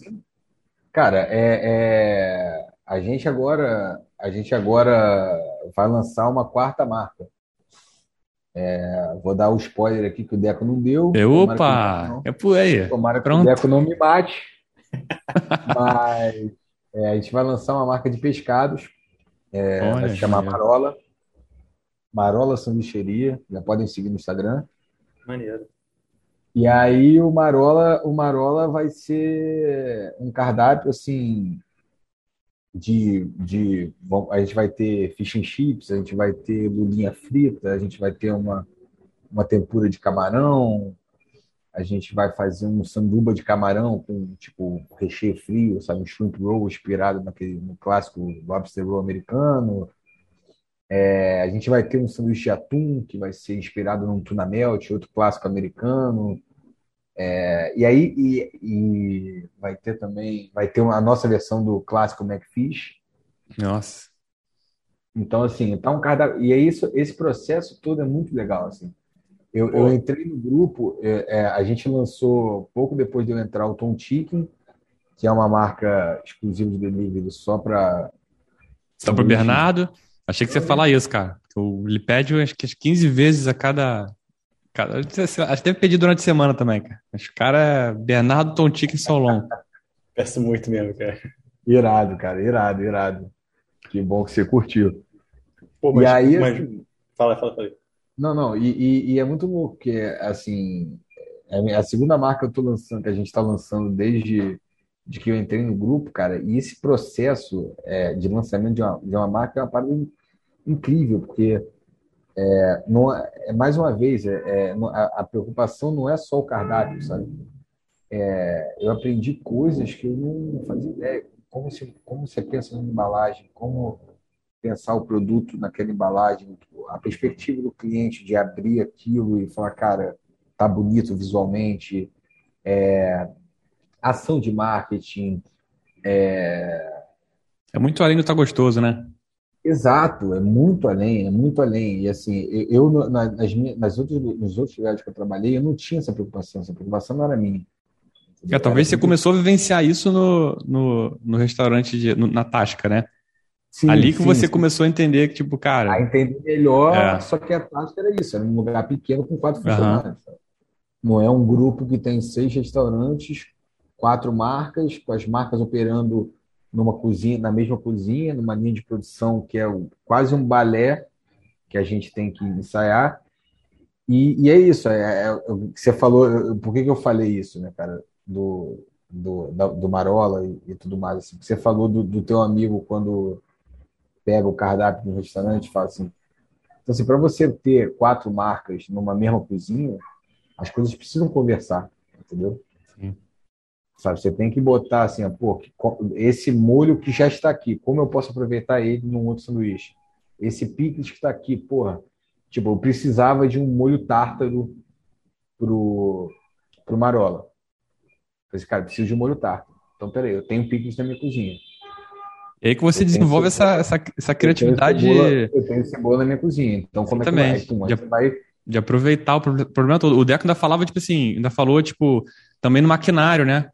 Cara, é, é, a gente agora a gente agora vai lançar uma quarta marca. É, vou dar o um spoiler aqui que o Deco não deu. É, opa! É por aí. Tomara Pronto. que o Deco não me mate. [LAUGHS] Mas é, a gente vai lançar uma marca de pescados. É, Olha, vai se chamar Marola. Marola Sanduicheria. Já podem seguir no Instagram. Maneiro. E aí o Marola, o Marola vai ser um cardápio assim de, de a gente vai ter fish and chips, a gente vai ter lulinha frita, a gente vai ter uma uma tempura de camarão, a gente vai fazer um sanduba de camarão com tipo recheio frio, sabe, um shrimp roll inspirado naquele no clássico lobster roll americano. É, a gente vai ter um sanduíche de atum, que vai ser inspirado num tuna melt, outro clássico americano. É, e aí e, e vai ter também, vai ter uma, a nossa versão do clássico McFish. Nossa. Então, assim, tá um cardápio. E é isso, esse processo todo é muito legal, assim. Eu, eu entrei no grupo, é, é, a gente lançou, pouco depois de eu entrar, o Tom Chicken, que é uma marca exclusiva de delivery só para... Só para Bernardo? Achei que você ia falar isso, cara. Ele pede acho que 15 vezes a cada. Cada acho que deve pedir durante a semana também, cara. Acho que o cara é Bernardo Tontica e Solon. [LAUGHS] Peço muito mesmo, cara. Irado, cara, irado, irado. Que bom que você curtiu. Pô, mas, e aí, mas... Assim, fala, fala, fala. Não, não, e, e, e, é muito louco, porque, assim, é a segunda marca que eu tô lançando, que a gente está lançando desde de que eu entrei no grupo, cara, e esse processo é, de lançamento de uma, de uma marca é uma parada incrível, porque é, não, é, é mais uma vez, é, é a, a, preocupação não é só o cardápio, sabe? É, eu aprendi coisas que eu não fazia ideia. Como você, como você pensa numa embalagem, como pensar o produto naquela embalagem, a perspectiva do cliente de abrir aquilo e falar, cara, tá bonito visualmente, é, ação de marketing. É... é muito além do tá gostoso, né? Exato, é muito além, é muito além. E assim, eu nas, minhas, nas outros, nos outros lugares que eu trabalhei, eu não tinha essa preocupação, essa preocupação não era minha. É, talvez você começou a vivenciar isso no, no, no restaurante, de, no, na Tasca, né? Sim, Ali que sim, você sim. começou a entender que, tipo, cara. A entender melhor, é. só que a Tasca era isso, era um lugar pequeno com quatro funcionários. Uhum. Não é um grupo que tem seis restaurantes quatro marcas, com as marcas operando numa cozinha, na mesma cozinha, numa linha de produção que é quase um balé que a gente tem que ensaiar. E, e é isso, é, é, é você falou, por que, que eu falei isso, né, cara, do, do, da, do Marola e, e, tudo mais, assim, você falou do, do teu amigo quando pega o cardápio do restaurante fala assim, então assim, para você ter quatro marcas numa mesma cozinha, as coisas precisam conversar, entendeu? Sabe, você tem que botar assim, pô, esse molho que já está aqui, como eu posso aproveitar ele num outro sanduíche? Esse picles que está aqui, porra, tipo, eu precisava de um molho tártaro pro, pro Marola. Esse cara, preciso de um molho tártaro. Então, peraí, eu tenho picles na minha cozinha. E aí que você eu desenvolve essa, essa, essa criatividade. Eu tenho, cebola, eu tenho cebola na minha cozinha. Então, como Exatamente. é que vai? de, vai... de aproveitar o problema todo. O Deco ainda falava, tipo assim, ainda falou, tipo, também no maquinário, né?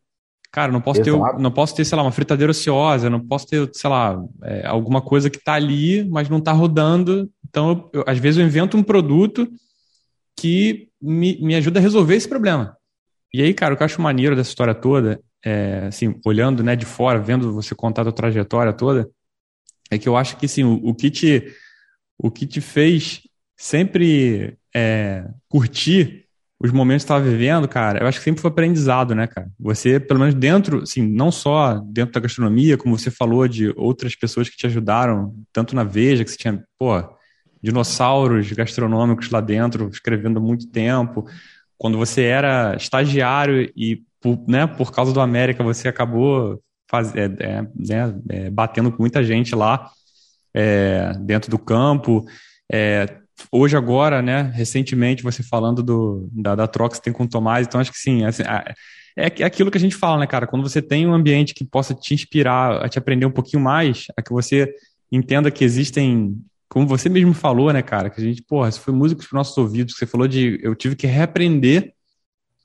Cara, não posso, ter, não posso ter, sei lá, uma fritadeira ociosa, não posso ter, sei lá, é, alguma coisa que está ali, mas não está rodando. Então, eu, às vezes, eu invento um produto que me, me ajuda a resolver esse problema. E aí, cara, o que eu acho maneiro dessa história toda, é, assim, olhando né, de fora, vendo você contar a tua trajetória toda, é que eu acho que, assim, o, o que, te, o que te fez sempre é, curtir os momentos que estava vivendo, cara, eu acho que sempre foi aprendizado, né, cara? Você, pelo menos dentro, assim, não só dentro da gastronomia, como você falou de outras pessoas que te ajudaram, tanto na Veja, que você tinha, pô, dinossauros gastronômicos lá dentro, escrevendo há muito tempo. Quando você era estagiário e, por, né, por causa do América, você acabou faz, é, é, né, é, batendo com muita gente lá é, dentro do campo. É, hoje agora, né, recentemente você falando do, da, da troca que você tem com o Tomás, então acho que sim, assim, é, é aquilo que a gente fala, né, cara, quando você tem um ambiente que possa te inspirar a te aprender um pouquinho mais, a que você entenda que existem, como você mesmo falou, né, cara, que a gente, porra, isso foi música para nossos ouvidos, que você falou de, eu tive que reaprender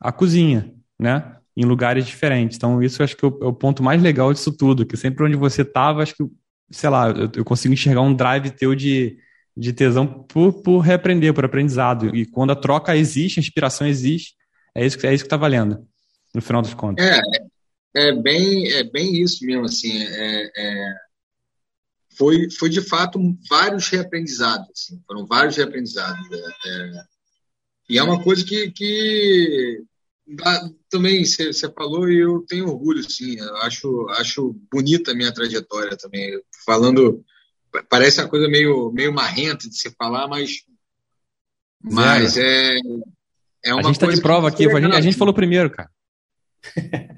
a cozinha, né, em lugares diferentes, então isso acho que é o, é o ponto mais legal disso tudo, que sempre onde você tava, acho que, sei lá, eu, eu consigo enxergar um drive teu de de tesão por, por reaprender, por aprendizado. E quando a troca existe, a inspiração existe, é isso que é isso que está valendo, no final dos contos. É, é bem, é bem isso mesmo, assim, é, é, foi, foi de fato vários reaprendizados, assim, foram vários reaprendizados. É, é e é uma coisa que, que dá, também você falou e eu tenho orgulho, sim, acho, acho bonita a minha trajetória também, falando parece uma coisa meio, meio marrenta de se falar, mas, mas é, é uma A gente está de prova aqui, a gente, a gente falou primeiro, cara.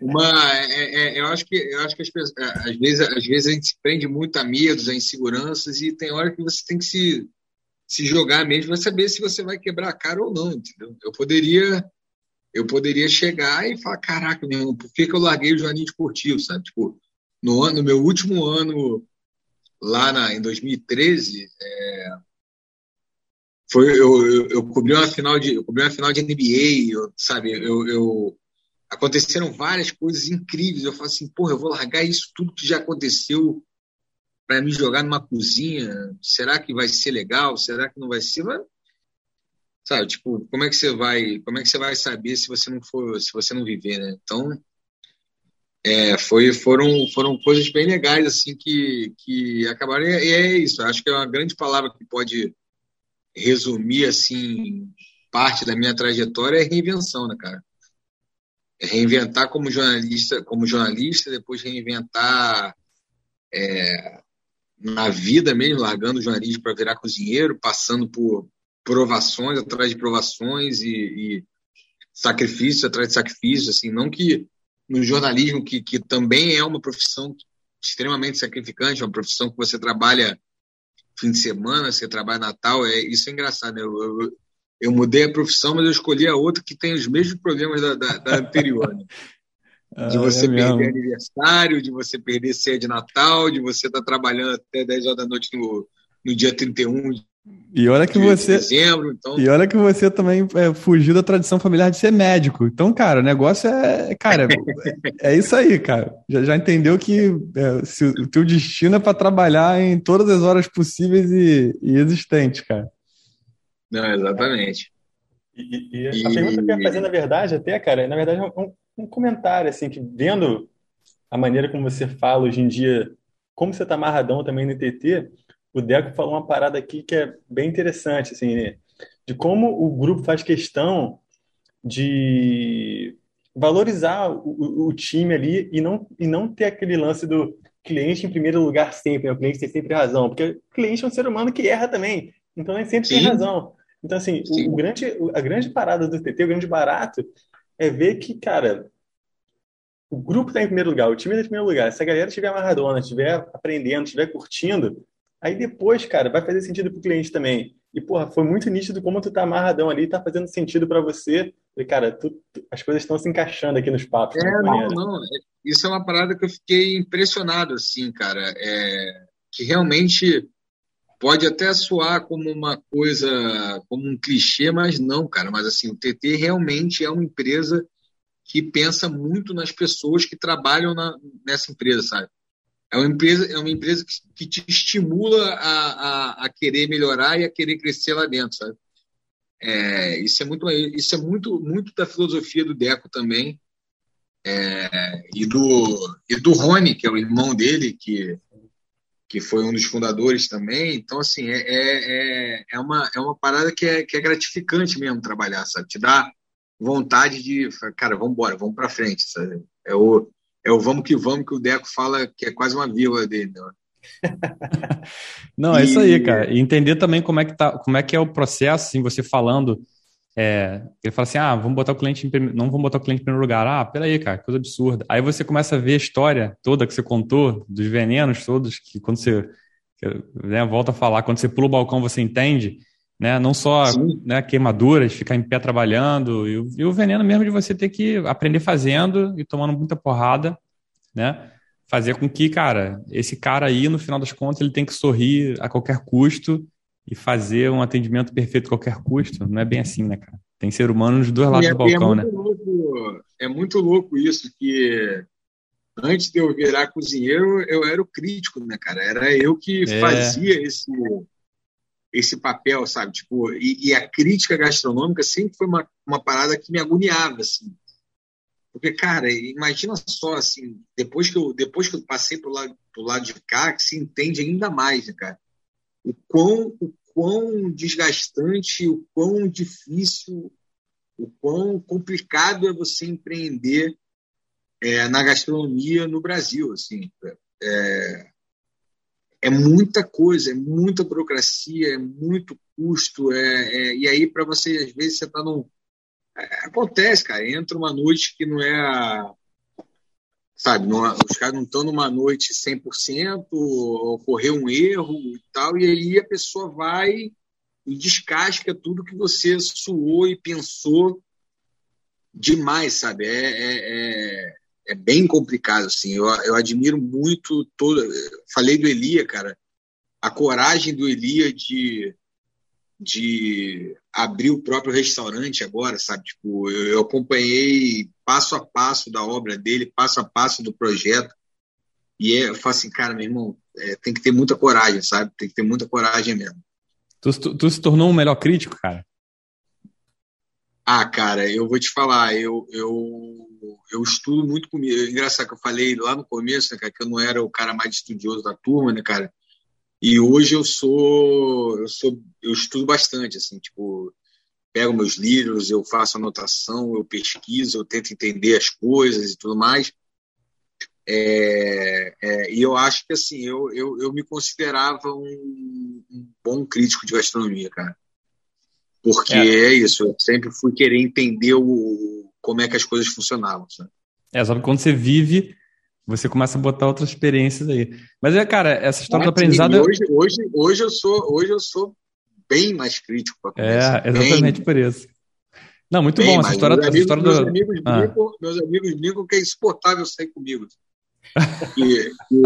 Uma, é, é, eu acho que, eu acho que pessoas, é, às, vezes, às vezes a gente se prende muito a medos, a inseguranças, e tem hora que você tem que se, se jogar mesmo para saber se você vai quebrar a cara ou não, entendeu? Eu poderia eu poderia chegar e falar, caraca, meu, por que, que eu larguei o Joaninho Esportivo, sabe? Tipo, no, ano, no meu último ano lá na, em 2013, é, foi, eu, eu, eu, cobri uma final de, eu cobri uma final de NBA, eu, sabe? Eu, eu, aconteceram várias coisas incríveis. Eu falo assim, porra, eu vou largar isso tudo que já aconteceu para me jogar numa cozinha. Será que vai ser legal? Será que não vai ser? Mas, sabe, tipo, como é que você vai, como é que você vai saber se você não for, se você não viver, né? Então, é, foi, foram, foram coisas bem legais assim que, que acabaram. E é isso. Acho que é uma grande palavra que pode resumir assim parte da minha trajetória é reinvenção, né, cara? reinventar como jornalista, como jornalista, depois reinventar é, na vida mesmo, largando o jornalismo para virar cozinheiro, passando por provações atrás de provações e, e sacrifício atrás de sacrifício, assim, não que no jornalismo que, que também é uma profissão extremamente sacrificante, uma profissão que você trabalha fim de semana, você trabalha Natal, é isso é engraçado. Né? Eu, eu, eu mudei a profissão, mas eu escolhi a outra que tem os mesmos problemas da, da, da anterior. Né? [LAUGHS] De ah, você é perder mesmo. aniversário, de você perder ceia de Natal, de você estar tá trabalhando até 10 horas da noite no, no dia 31 e olha que de você. Dezembro, então... E olha que você também é, fugiu da tradição familiar de ser médico. Então, cara, o negócio é. Cara, é, é isso aí, cara. Já, já entendeu que é, se o teu destino é para trabalhar em todas as horas possíveis e, e existentes, cara. Não, exatamente. E, e, e, a pergunta que eu ia fazer, na verdade, até, cara, na verdade, é um, um comentário, assim, que vendo a maneira como você fala hoje em dia, como você tá amarradão também no TT, o Deco falou uma parada aqui que é bem interessante, assim, né? de como o grupo faz questão de valorizar o, o, time ali e não, e não ter aquele lance do cliente em primeiro lugar sempre, né? o cliente tem sempre razão, porque o cliente é um ser humano que erra também, então nem sempre Sim. tem razão. Então, assim, o, o, grande, a grande parada do TT, o grande barato, é ver que, cara, o grupo está em primeiro lugar, o time está em primeiro lugar. Se a galera estiver amarradona, estiver aprendendo, estiver curtindo, Aí depois, cara, vai fazer sentido para o cliente também. E, porra, foi muito nítido como tu tá amarradão ali, tá fazendo sentido para você. E, cara, tu, tu, as coisas estão se encaixando aqui nos papos. É, não, maneira. não. É, isso é uma parada que eu fiquei impressionado, assim, cara. É, que realmente pode até soar como uma coisa, como um clichê, mas não, cara. Mas, assim, o TT realmente é uma empresa que pensa muito nas pessoas que trabalham na, nessa empresa, sabe? É uma empresa, é uma empresa que, que te estimula a, a, a, querer melhorar e a querer crescer lá dentro, sabe? É, isso é muito, isso é muito, muito da filosofia do Deco também é, e do e do Rony, que é o irmão dele, que que foi um dos fundadores também. Então, assim, é, é, é, é uma, é uma parada que é, que é gratificante mesmo trabalhar, sabe? Te dá vontade de, cara, vamos embora, vamos para frente, sabe? É o, é o vamos que vamos que o Deco fala que é quase uma vírgula dele. Né? [LAUGHS] Não, é isso aí, cara. E entender também como é que tá, como é que é o processo, assim, você falando. É, ele fala assim: ah, vamos botar o cliente em prim... não vamos botar o cliente em primeiro lugar. Ah, peraí, cara, coisa absurda. Aí você começa a ver a história toda que você contou, dos venenos todos, que quando você né, volta a falar, quando você pula o balcão, você entende né? Não só né, queimaduras, ficar em pé trabalhando, e o, e o, veneno mesmo de você ter que aprender fazendo e tomando muita porrada, né? Fazer com que, cara, esse cara aí, no final das contas, ele tem que sorrir a qualquer custo e fazer um atendimento perfeito a qualquer custo. Não é bem assim, né, cara? Tem ser humano nos dois lados é, do balcão, é né? Louco, é muito louco isso, que antes de eu virar cozinheiro, eu era o crítico, né, cara? Era eu que é. fazia esse esse papel, sabe? Tipo, e, e, a crítica gastronômica sempre foi uma, uma parada que me agoniava, assim. Porque, cara, imagina só, assim, depois que eu, depois que eu passei pro lado, pro lado de cá, que se entende ainda mais, né, cara? O quão, o quão desgastante, o quão difícil, o quão complicado é você empreender é, na gastronomia no Brasil, assim. É, é muita coisa, é muita burocracia, é muito custo, é, é e aí para você, às vezes, você está num. É, acontece, cara, entra uma noite que não é a. Sabe, não, os caras não estão numa noite 100%, ocorreu um erro e tal, e aí a pessoa vai e descasca tudo que você suou e pensou demais, sabe? É, é, é, é bem complicado, assim. Eu, eu admiro muito todo. Falei do Elia, cara. A coragem do Elia de, de abrir o próprio restaurante agora, sabe? Tipo, eu, eu acompanhei passo a passo da obra dele, passo a passo do projeto. E é, eu falo assim, cara, meu irmão, é, tem que ter muita coragem, sabe? Tem que ter muita coragem mesmo. Tu, tu, tu se tornou um melhor crítico, cara? Ah, cara, eu vou te falar, eu, eu, eu estudo muito comigo. É engraçado que eu falei lá no começo, né, cara, que eu não era o cara mais estudioso da turma, né, cara? E hoje eu sou, eu sou, eu estudo bastante, assim, tipo, pego meus livros, eu faço anotação, eu pesquiso, eu tento entender as coisas e tudo mais. É, é, e eu acho que assim, eu, eu, eu me considerava um, um, bom crítico de gastronomia, cara. Porque é. é, isso, eu sempre fui querer entender o, como é que as coisas funcionavam. Sabe? É, só que quando você vive, você começa a botar outras experiências aí. Mas é, cara, essa história do aprendizado. Hoje, hoje, hoje, eu sou, hoje eu sou bem mais crítico. É, exatamente bem, por isso. Não, muito bom. Essa história, meus, essa história meus do. Amigos ah. brincam, meus amigos brincam que é insuportável sair comigo. [LAUGHS] que, que,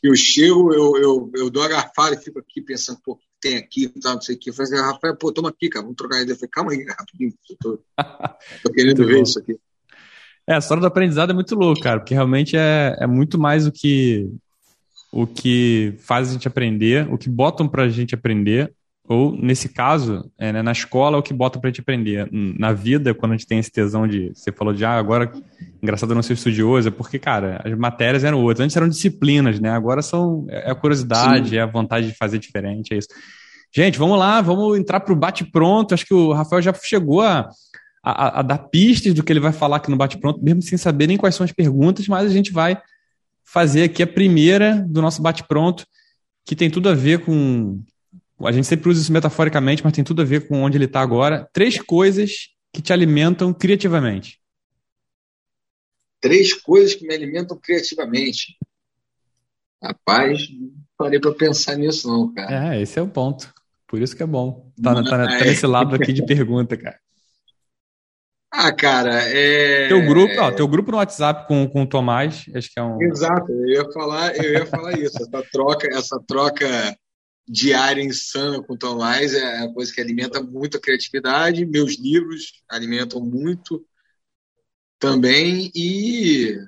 que eu chego, eu, eu, eu dou a garfada e fico aqui pensando, pô, tem aqui tal, não sei o que. Eu falei assim, Rafael, pô, toma aqui, cara, vamos trocar ideia. Eu falei, calma aí, rapidinho, tô, tô [LAUGHS] querendo ver bom. isso aqui. É, a história do aprendizado é muito louca, cara, porque realmente é, é muito mais o que o que faz a gente aprender, o que botam para a gente aprender, ou nesse caso, é, né, na escola, o que botam para gente aprender. Na vida, quando a gente tem esse tesão de. Você falou de, ah, agora, engraçado eu não ser estudioso, é porque, cara, as matérias eram outras. Antes eram disciplinas, né? Agora são. É a curiosidade, Sim. é a vontade de fazer diferente, é isso. Gente, vamos lá, vamos entrar para o bate-pronto. Acho que o Rafael já chegou a, a, a, dar pistas do que ele vai falar aqui no bate-pronto, mesmo sem saber nem quais são as perguntas, mas a gente vai fazer aqui a primeira do nosso bate-pronto, que tem tudo a ver com. A gente sempre usa isso metaforicamente, mas tem tudo a ver com onde ele está agora. Três coisas que te alimentam criativamente. Três coisas que me alimentam criativamente. Rapaz, não parei para pensar nisso, não, cara. É, esse é o ponto. Por isso que é bom. Tá, tá, tá nesse lado aqui de pergunta, cara. [LAUGHS] Ah, cara, é. Teu grupo, ó, teu grupo no WhatsApp com, com o Tomás, acho que é um. Exato, eu ia falar, eu ia falar isso. Essa troca, essa troca diária insana com o Tomás é uma coisa que alimenta muito a criatividade. Meus livros alimentam muito também. E.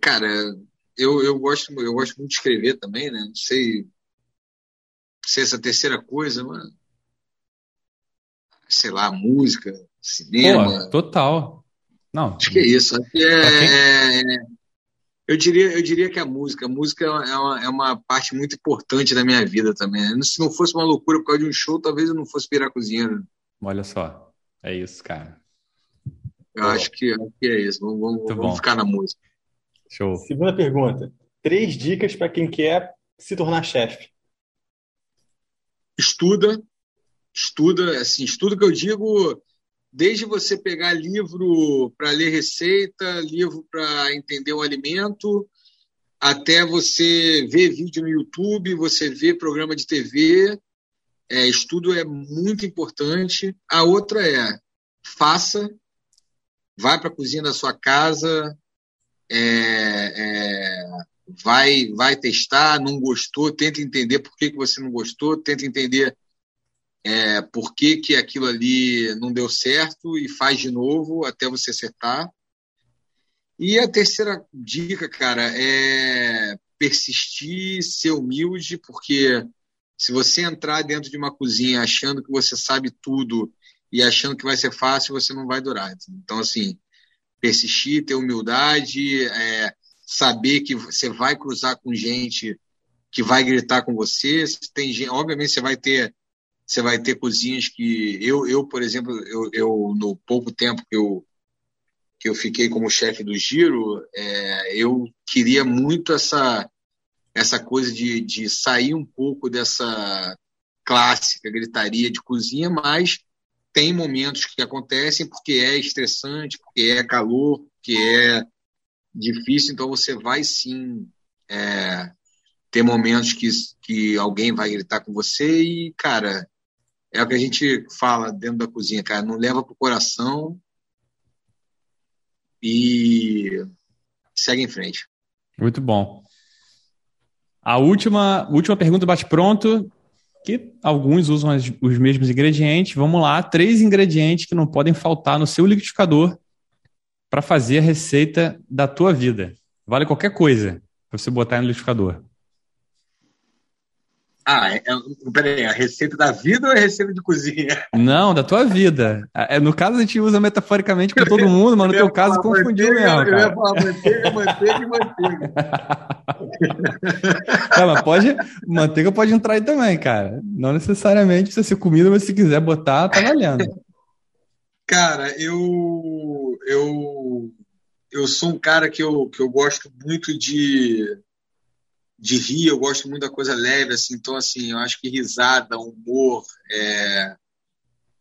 Cara, eu, eu, gosto, eu gosto muito de escrever também, né? Não sei se essa terceira coisa, mano sei lá, música, cinema. Pô, total. Não. Acho que é isso. Acho que é, é, eu, diria, eu diria que a música. A música é uma, é uma parte muito importante da minha vida também. Se não fosse uma loucura por causa de um show, talvez eu não fosse virar cozinheiro. Olha só. É isso, cara. Eu acho que, acho que é isso. Vamos, vamos, vamos ficar na música. Show. Segunda pergunta. Três dicas para quem quer se tornar chefe. Estuda, estuda, assim, estudo que eu digo, desde você pegar livro para ler receita, livro para entender o alimento, até você ver vídeo no YouTube, você ver programa de TV. É, estudo é muito importante. A outra é faça, vai para a cozinha da sua casa, é, é, vai, vai testar, não gostou, tenta entender por que, que você não gostou, tenta entender é, por que, que aquilo ali não deu certo e faz de novo até você acertar. E a terceira dica, cara, é persistir, ser humilde, porque se você entrar dentro de uma cozinha achando que você sabe tudo e achando que vai ser fácil, você não vai durar. Então, assim, persistir, ter humildade, é, saber que você vai cruzar com gente que vai gritar com você. Tem gente, obviamente, você vai ter você vai ter cozinhas que eu, eu por exemplo, eu, eu no pouco tempo que eu que eu fiquei como chefe do Giro, é, eu queria muito essa essa coisa de, de sair um pouco dessa clássica gritaria de cozinha, mas tem momentos que acontecem porque é estressante, porque é calor, porque é difícil, então você vai sim é, ter momentos que, que alguém vai gritar com você e, cara, é o que a gente fala dentro da cozinha, cara. Não leva pro coração e segue em frente. Muito bom. A última, última pergunta bate-pronto, que alguns usam as, os mesmos ingredientes. Vamos lá, três ingredientes que não podem faltar no seu liquidificador para fazer a receita da tua vida. Vale qualquer coisa para você botar no liquidificador. Ah, é, é, peraí, a receita da vida ou a receita de cozinha? Não, da tua vida. É, no caso, a gente usa metaforicamente com todo mundo, mas no teu caso confundiu mesmo. Cara. Eu ia falar manteiga, manteiga e manteiga. [LAUGHS] é, mas pode, manteiga pode entrar aí também, cara. Não necessariamente precisa ser comida, mas se quiser botar, tá valendo. Cara, eu, eu, eu sou um cara que eu, que eu gosto muito de de rir, eu gosto muito da coisa leve, assim, então, assim, eu acho que risada, humor, é,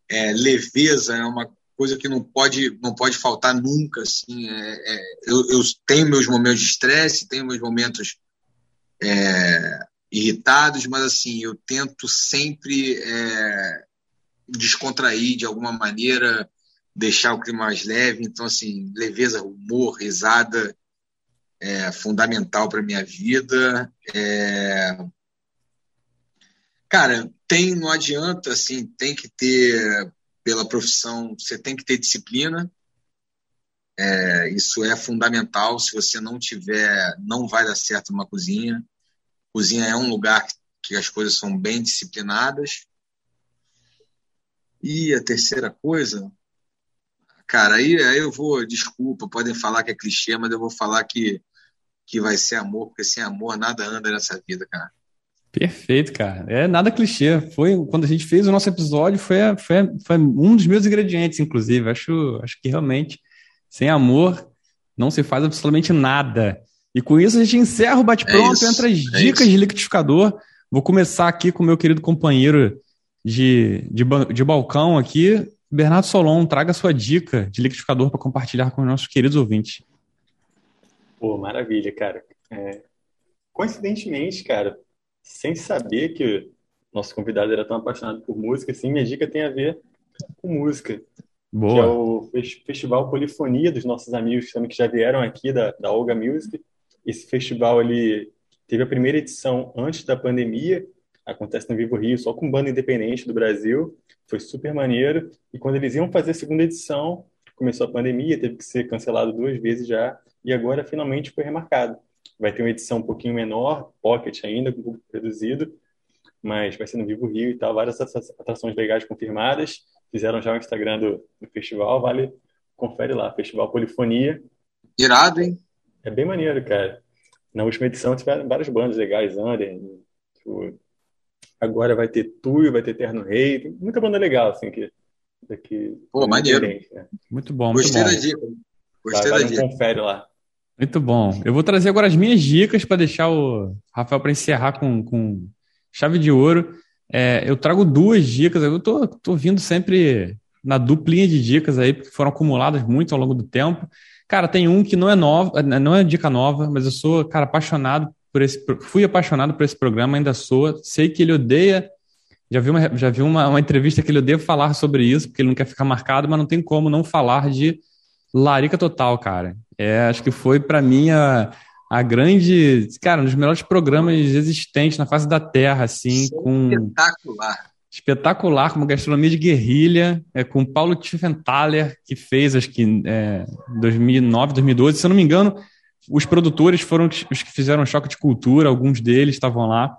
é, leveza é uma coisa que não pode, não pode faltar nunca, assim, é, é eu, eu, tenho meus momentos de estresse, tenho meus momentos é, irritados, mas, assim, eu tento sempre é, descontrair de alguma maneira, deixar o clima mais leve, então, assim, leveza, humor, risada, é fundamental para minha vida. É... Cara, tem, não adianta, assim, tem que ter, pela profissão, você tem que ter disciplina. É, isso é fundamental. Se você não tiver, não vai dar certo numa cozinha. Cozinha é um lugar que as coisas são bem disciplinadas. E a terceira coisa, cara, aí, aí eu vou, desculpa, podem falar que é clichê, mas eu vou falar que que vai ser amor, porque sem amor nada anda nessa vida, cara. Perfeito, cara. É nada clichê. Foi quando a gente fez o nosso episódio, foi, foi, foi um dos meus ingredientes, inclusive. Acho, acho que realmente sem amor não se faz absolutamente nada. E com isso a gente encerra o bate-pronto, é entra as é dicas de liquidificador. Vou começar aqui com o meu querido companheiro de, de, de balcão aqui, Bernardo Solon. Traga sua dica de liquidificador para compartilhar com os nossos queridos ouvintes. Pô, maravilha, cara. É, coincidentemente, cara, sem saber que nosso convidado era tão apaixonado por música, assim, minha dica tem a ver com música. Boa. Que é o Festival Polifonia dos nossos amigos que já vieram aqui da, da Olga Music. Esse festival ele teve a primeira edição antes da pandemia, acontece no Vivo Rio, só com banda independente do Brasil. Foi super maneiro. E quando eles iam fazer a segunda edição, começou a pandemia, teve que ser cancelado duas vezes já e agora finalmente foi remarcado. Vai ter uma edição um pouquinho menor, pocket ainda, com pouco reduzido, mas vai ser no Vivo Rio e tal, várias atrações legais confirmadas. Fizeram já o Instagram do, do festival, vale, confere lá, Festival Polifonia. Irado, hein? É bem maneiro, cara. Na última edição tiveram várias bandas legais, Under, tipo, agora vai ter Tuyo, vai ter Terno Rei, tem muita banda legal, assim, que... que Pô, maneiro. Né? Muito bom, muito Gostei bom. da dica. Gostei vai, vai da dica. confere lá. Muito bom. Eu vou trazer agora as minhas dicas para deixar o Rafael para encerrar com, com chave de ouro. É, eu trago duas dicas. Eu tô, tô vindo sempre na duplinha de dicas aí, porque foram acumuladas muito ao longo do tempo. Cara, tem um que não é nova, não é dica nova, mas eu sou, cara, apaixonado por esse, fui apaixonado por esse programa, ainda sou. Sei que ele odeia. Já vi uma, já vi uma, uma entrevista que ele odeia falar sobre isso, porque ele não quer ficar marcado, mas não tem como não falar de Larica Total, cara. É, acho que foi para mim a, a grande, cara, um dos melhores programas existentes na face da Terra, assim, Sim, com espetacular. Espetacular, como gastronomia de guerrilha, é, com Paulo Tiefenthaler, que fez, acho que, é, 2009, 2012, se eu não me engano, os produtores foram os que fizeram Choque de Cultura, alguns deles estavam lá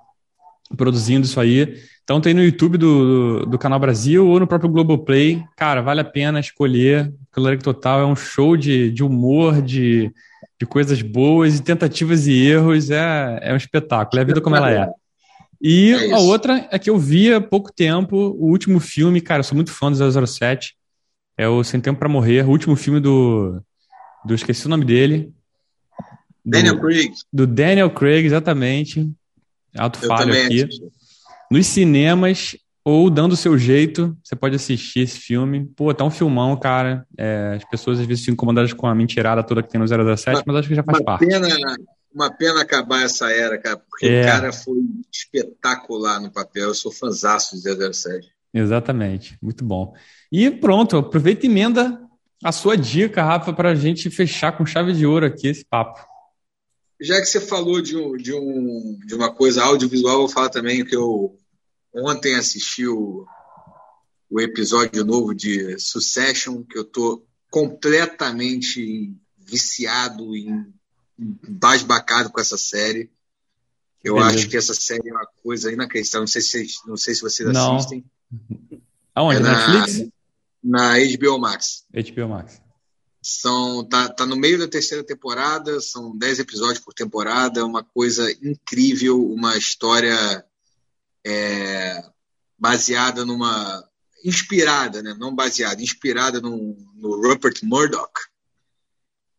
produzindo isso aí. Então tem no YouTube do, do, Canal Brasil ou no próprio Globoplay. Cara, vale a pena escolher. Caloric Total é um show de, de humor, de, de coisas boas, de tentativas e erros. É, é um espetáculo. É a vida como ela é. E é a outra é que eu vi há pouco tempo o último filme, cara, eu sou muito fã do 007. É o Sem Tempo para Morrer, o último filme do. do esqueci o nome dele. Do, Daniel Craig. Do Daniel Craig, exatamente. Alto falho aqui. Assisti. Nos cinemas ou dando o seu jeito, você pode assistir esse filme. Pô, tá um filmão, cara. É, as pessoas às vezes ficam incomodadas com a mentirada toda que tem no 017, uma, mas acho que já faz uma parte. Pena, uma pena acabar essa era, cara, porque é. o cara foi espetacular no papel. Eu sou fãzaço de 007. Exatamente, muito bom. E pronto, aproveita e emenda a sua dica, Rafa, para a gente fechar com chave de ouro aqui esse papo já que você falou de, um, de, um, de uma coisa audiovisual, vou falar também que eu ontem assisti o, o episódio novo de Succession, que eu estou completamente viciado e embasbacado com essa série. Eu Beleza. acho que essa série é uma coisa inacreditável. Não sei se, não sei se vocês não. assistem. Aonde? É na, Netflix? Na HBO Max. HBO Max. São, tá, tá no meio da terceira temporada, são 10 episódios por temporada, uma coisa incrível, uma história é, baseada numa. inspirada, né? não baseada, inspirada no, no Rupert Murdoch,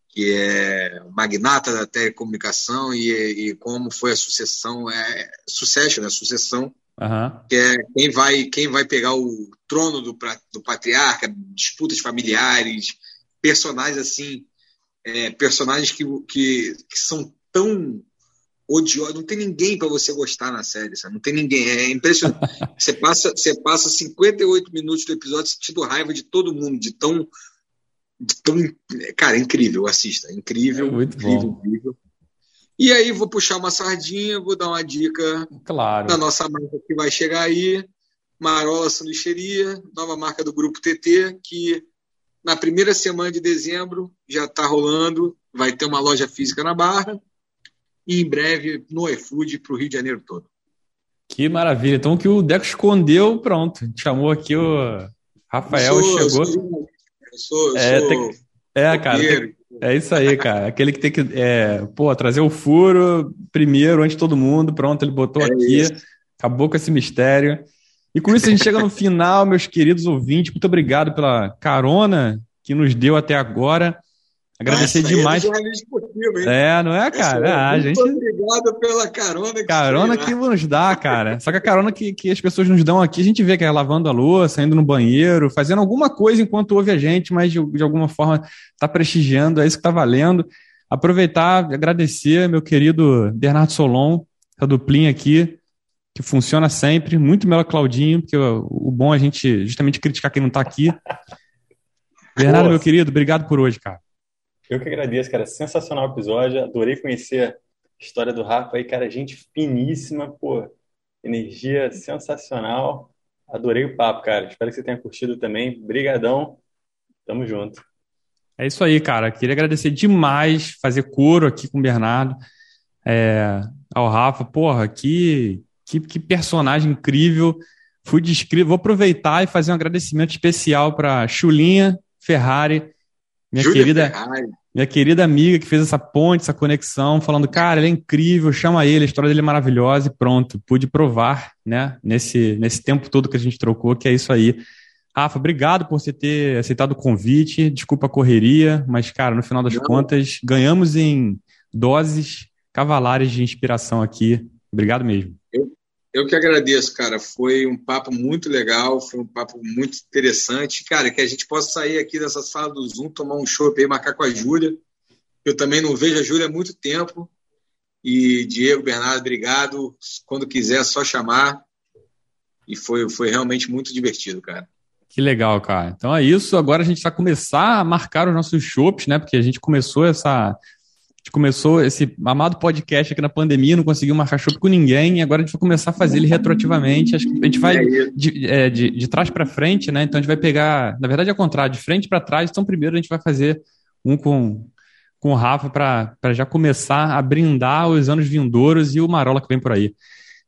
que é magnata da telecomunicação e, e como foi a sucessão, é, sucesso, né? Sucessão, uhum. que é quem vai, quem vai pegar o trono do, do patriarca, disputas familiares, personagens assim, é, personagens que, que, que, são tão odiosos, não tem ninguém para você gostar na série, sabe? não tem ninguém, é impressionante. [LAUGHS] você passa, você passa 58 minutos do episódio sentindo raiva de todo mundo, de tão, de tão, cara, incrível, assista, incrível, é muito incrível, bom. incrível. E aí vou puxar uma sardinha, vou dar uma dica claro. da nossa marca que vai chegar aí, Marola Sanduicheria, nova marca do Grupo TT, que na primeira semana de dezembro já está rolando, vai ter uma loja física na Barra e em breve no iFood para o Rio de Janeiro todo. Que maravilha. Então, que o Deco escondeu, pronto. Chamou aqui o Rafael, eu sou, chegou. Eu sou, eu sou, é, sou tem, é, cara. Tem, é isso aí, cara. Aquele que tem que é, pô, trazer o furo primeiro, antes de todo mundo. Pronto, ele botou é aqui. Isso. Acabou com esse mistério. E com isso a gente chega no final, meus queridos ouvintes. Muito obrigado pela carona que nos deu até agora. Agradecer Nossa, demais. É, é, não é, cara? É, a gente... obrigado pela carona que Carona que nos dá, cara. Só que a carona que, que as pessoas nos dão aqui, a gente vê que é lavando a louça, indo no banheiro, fazendo alguma coisa enquanto ouve a gente, mas de, de alguma forma tá prestigiando, é isso que tá valendo. Aproveitar, agradecer meu querido Bernardo Solon, essa duplinha aqui, que funciona sempre, muito melhor Claudinho, porque o, o bom é a gente justamente criticar quem não está aqui. [LAUGHS] Bernardo, meu querido, obrigado por hoje, cara. Eu que agradeço, cara. Sensacional episódio. Adorei conhecer a história do Rafa aí, cara. Gente finíssima, pô. Energia sensacional. Adorei o papo, cara. Espero que você tenha curtido também. Brigadão. Tamo junto. É isso aí, cara. Queria agradecer demais fazer coro aqui com o Bernardo. É, ao Rafa, porra, que, que, que personagem incrível. Fui descrito. Vou aproveitar e fazer um agradecimento especial para Chulinha Ferrari, minha Júlia querida, Ferrari. minha querida amiga que fez essa ponte, essa conexão, falando, cara, ele é incrível, chama ele, a história dele é maravilhosa e pronto, pude provar, né, nesse, nesse tempo todo que a gente trocou, que é isso aí. Rafa, obrigado por você ter aceitado o convite. Desculpa a correria, mas, cara, no final das Não. contas, ganhamos em doses cavalares de inspiração aqui. Obrigado mesmo. Eu, eu que agradeço, cara. Foi um papo muito legal, foi um papo muito interessante. Cara, que a gente possa sair aqui dessa sala do Zoom, tomar um show e marcar com a Júlia. Eu também não vejo a Júlia há muito tempo. E Diego, Bernardo, obrigado. Quando quiser, só chamar. E foi, foi realmente muito divertido, cara. Que legal, cara. Então é isso. Agora a gente vai começar a marcar os nossos shows, né? Porque a gente começou essa gente começou esse amado podcast aqui na pandemia, não conseguiu marcar show com ninguém, e agora a gente vai começar a fazer ele retroativamente. Acho que a gente vai é de, é, de, de trás para frente, né? Então a gente vai pegar, na verdade é o contrário, de frente para trás. Então primeiro a gente vai fazer um com, com o Rafa para já começar a brindar os anos vindouros e o Marola que vem por aí.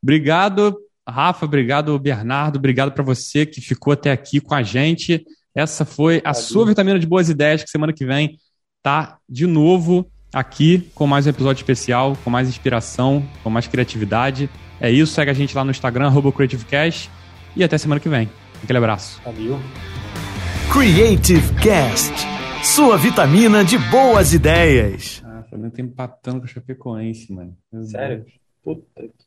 Obrigado, Rafa, obrigado, Bernardo, obrigado para você que ficou até aqui com a gente. Essa foi a sua vitamina de boas ideias, que semana que vem tá de novo aqui com mais um episódio especial, com mais inspiração, com mais criatividade. É isso, segue a gente lá no Instagram, CreativeCast, e até semana que vem. Aquele abraço. Valeu. Creative Cast, sua vitamina de boas ideias. Ah, o Flamengo tá empatando com o Chapecoense, mano. Sério? Puta que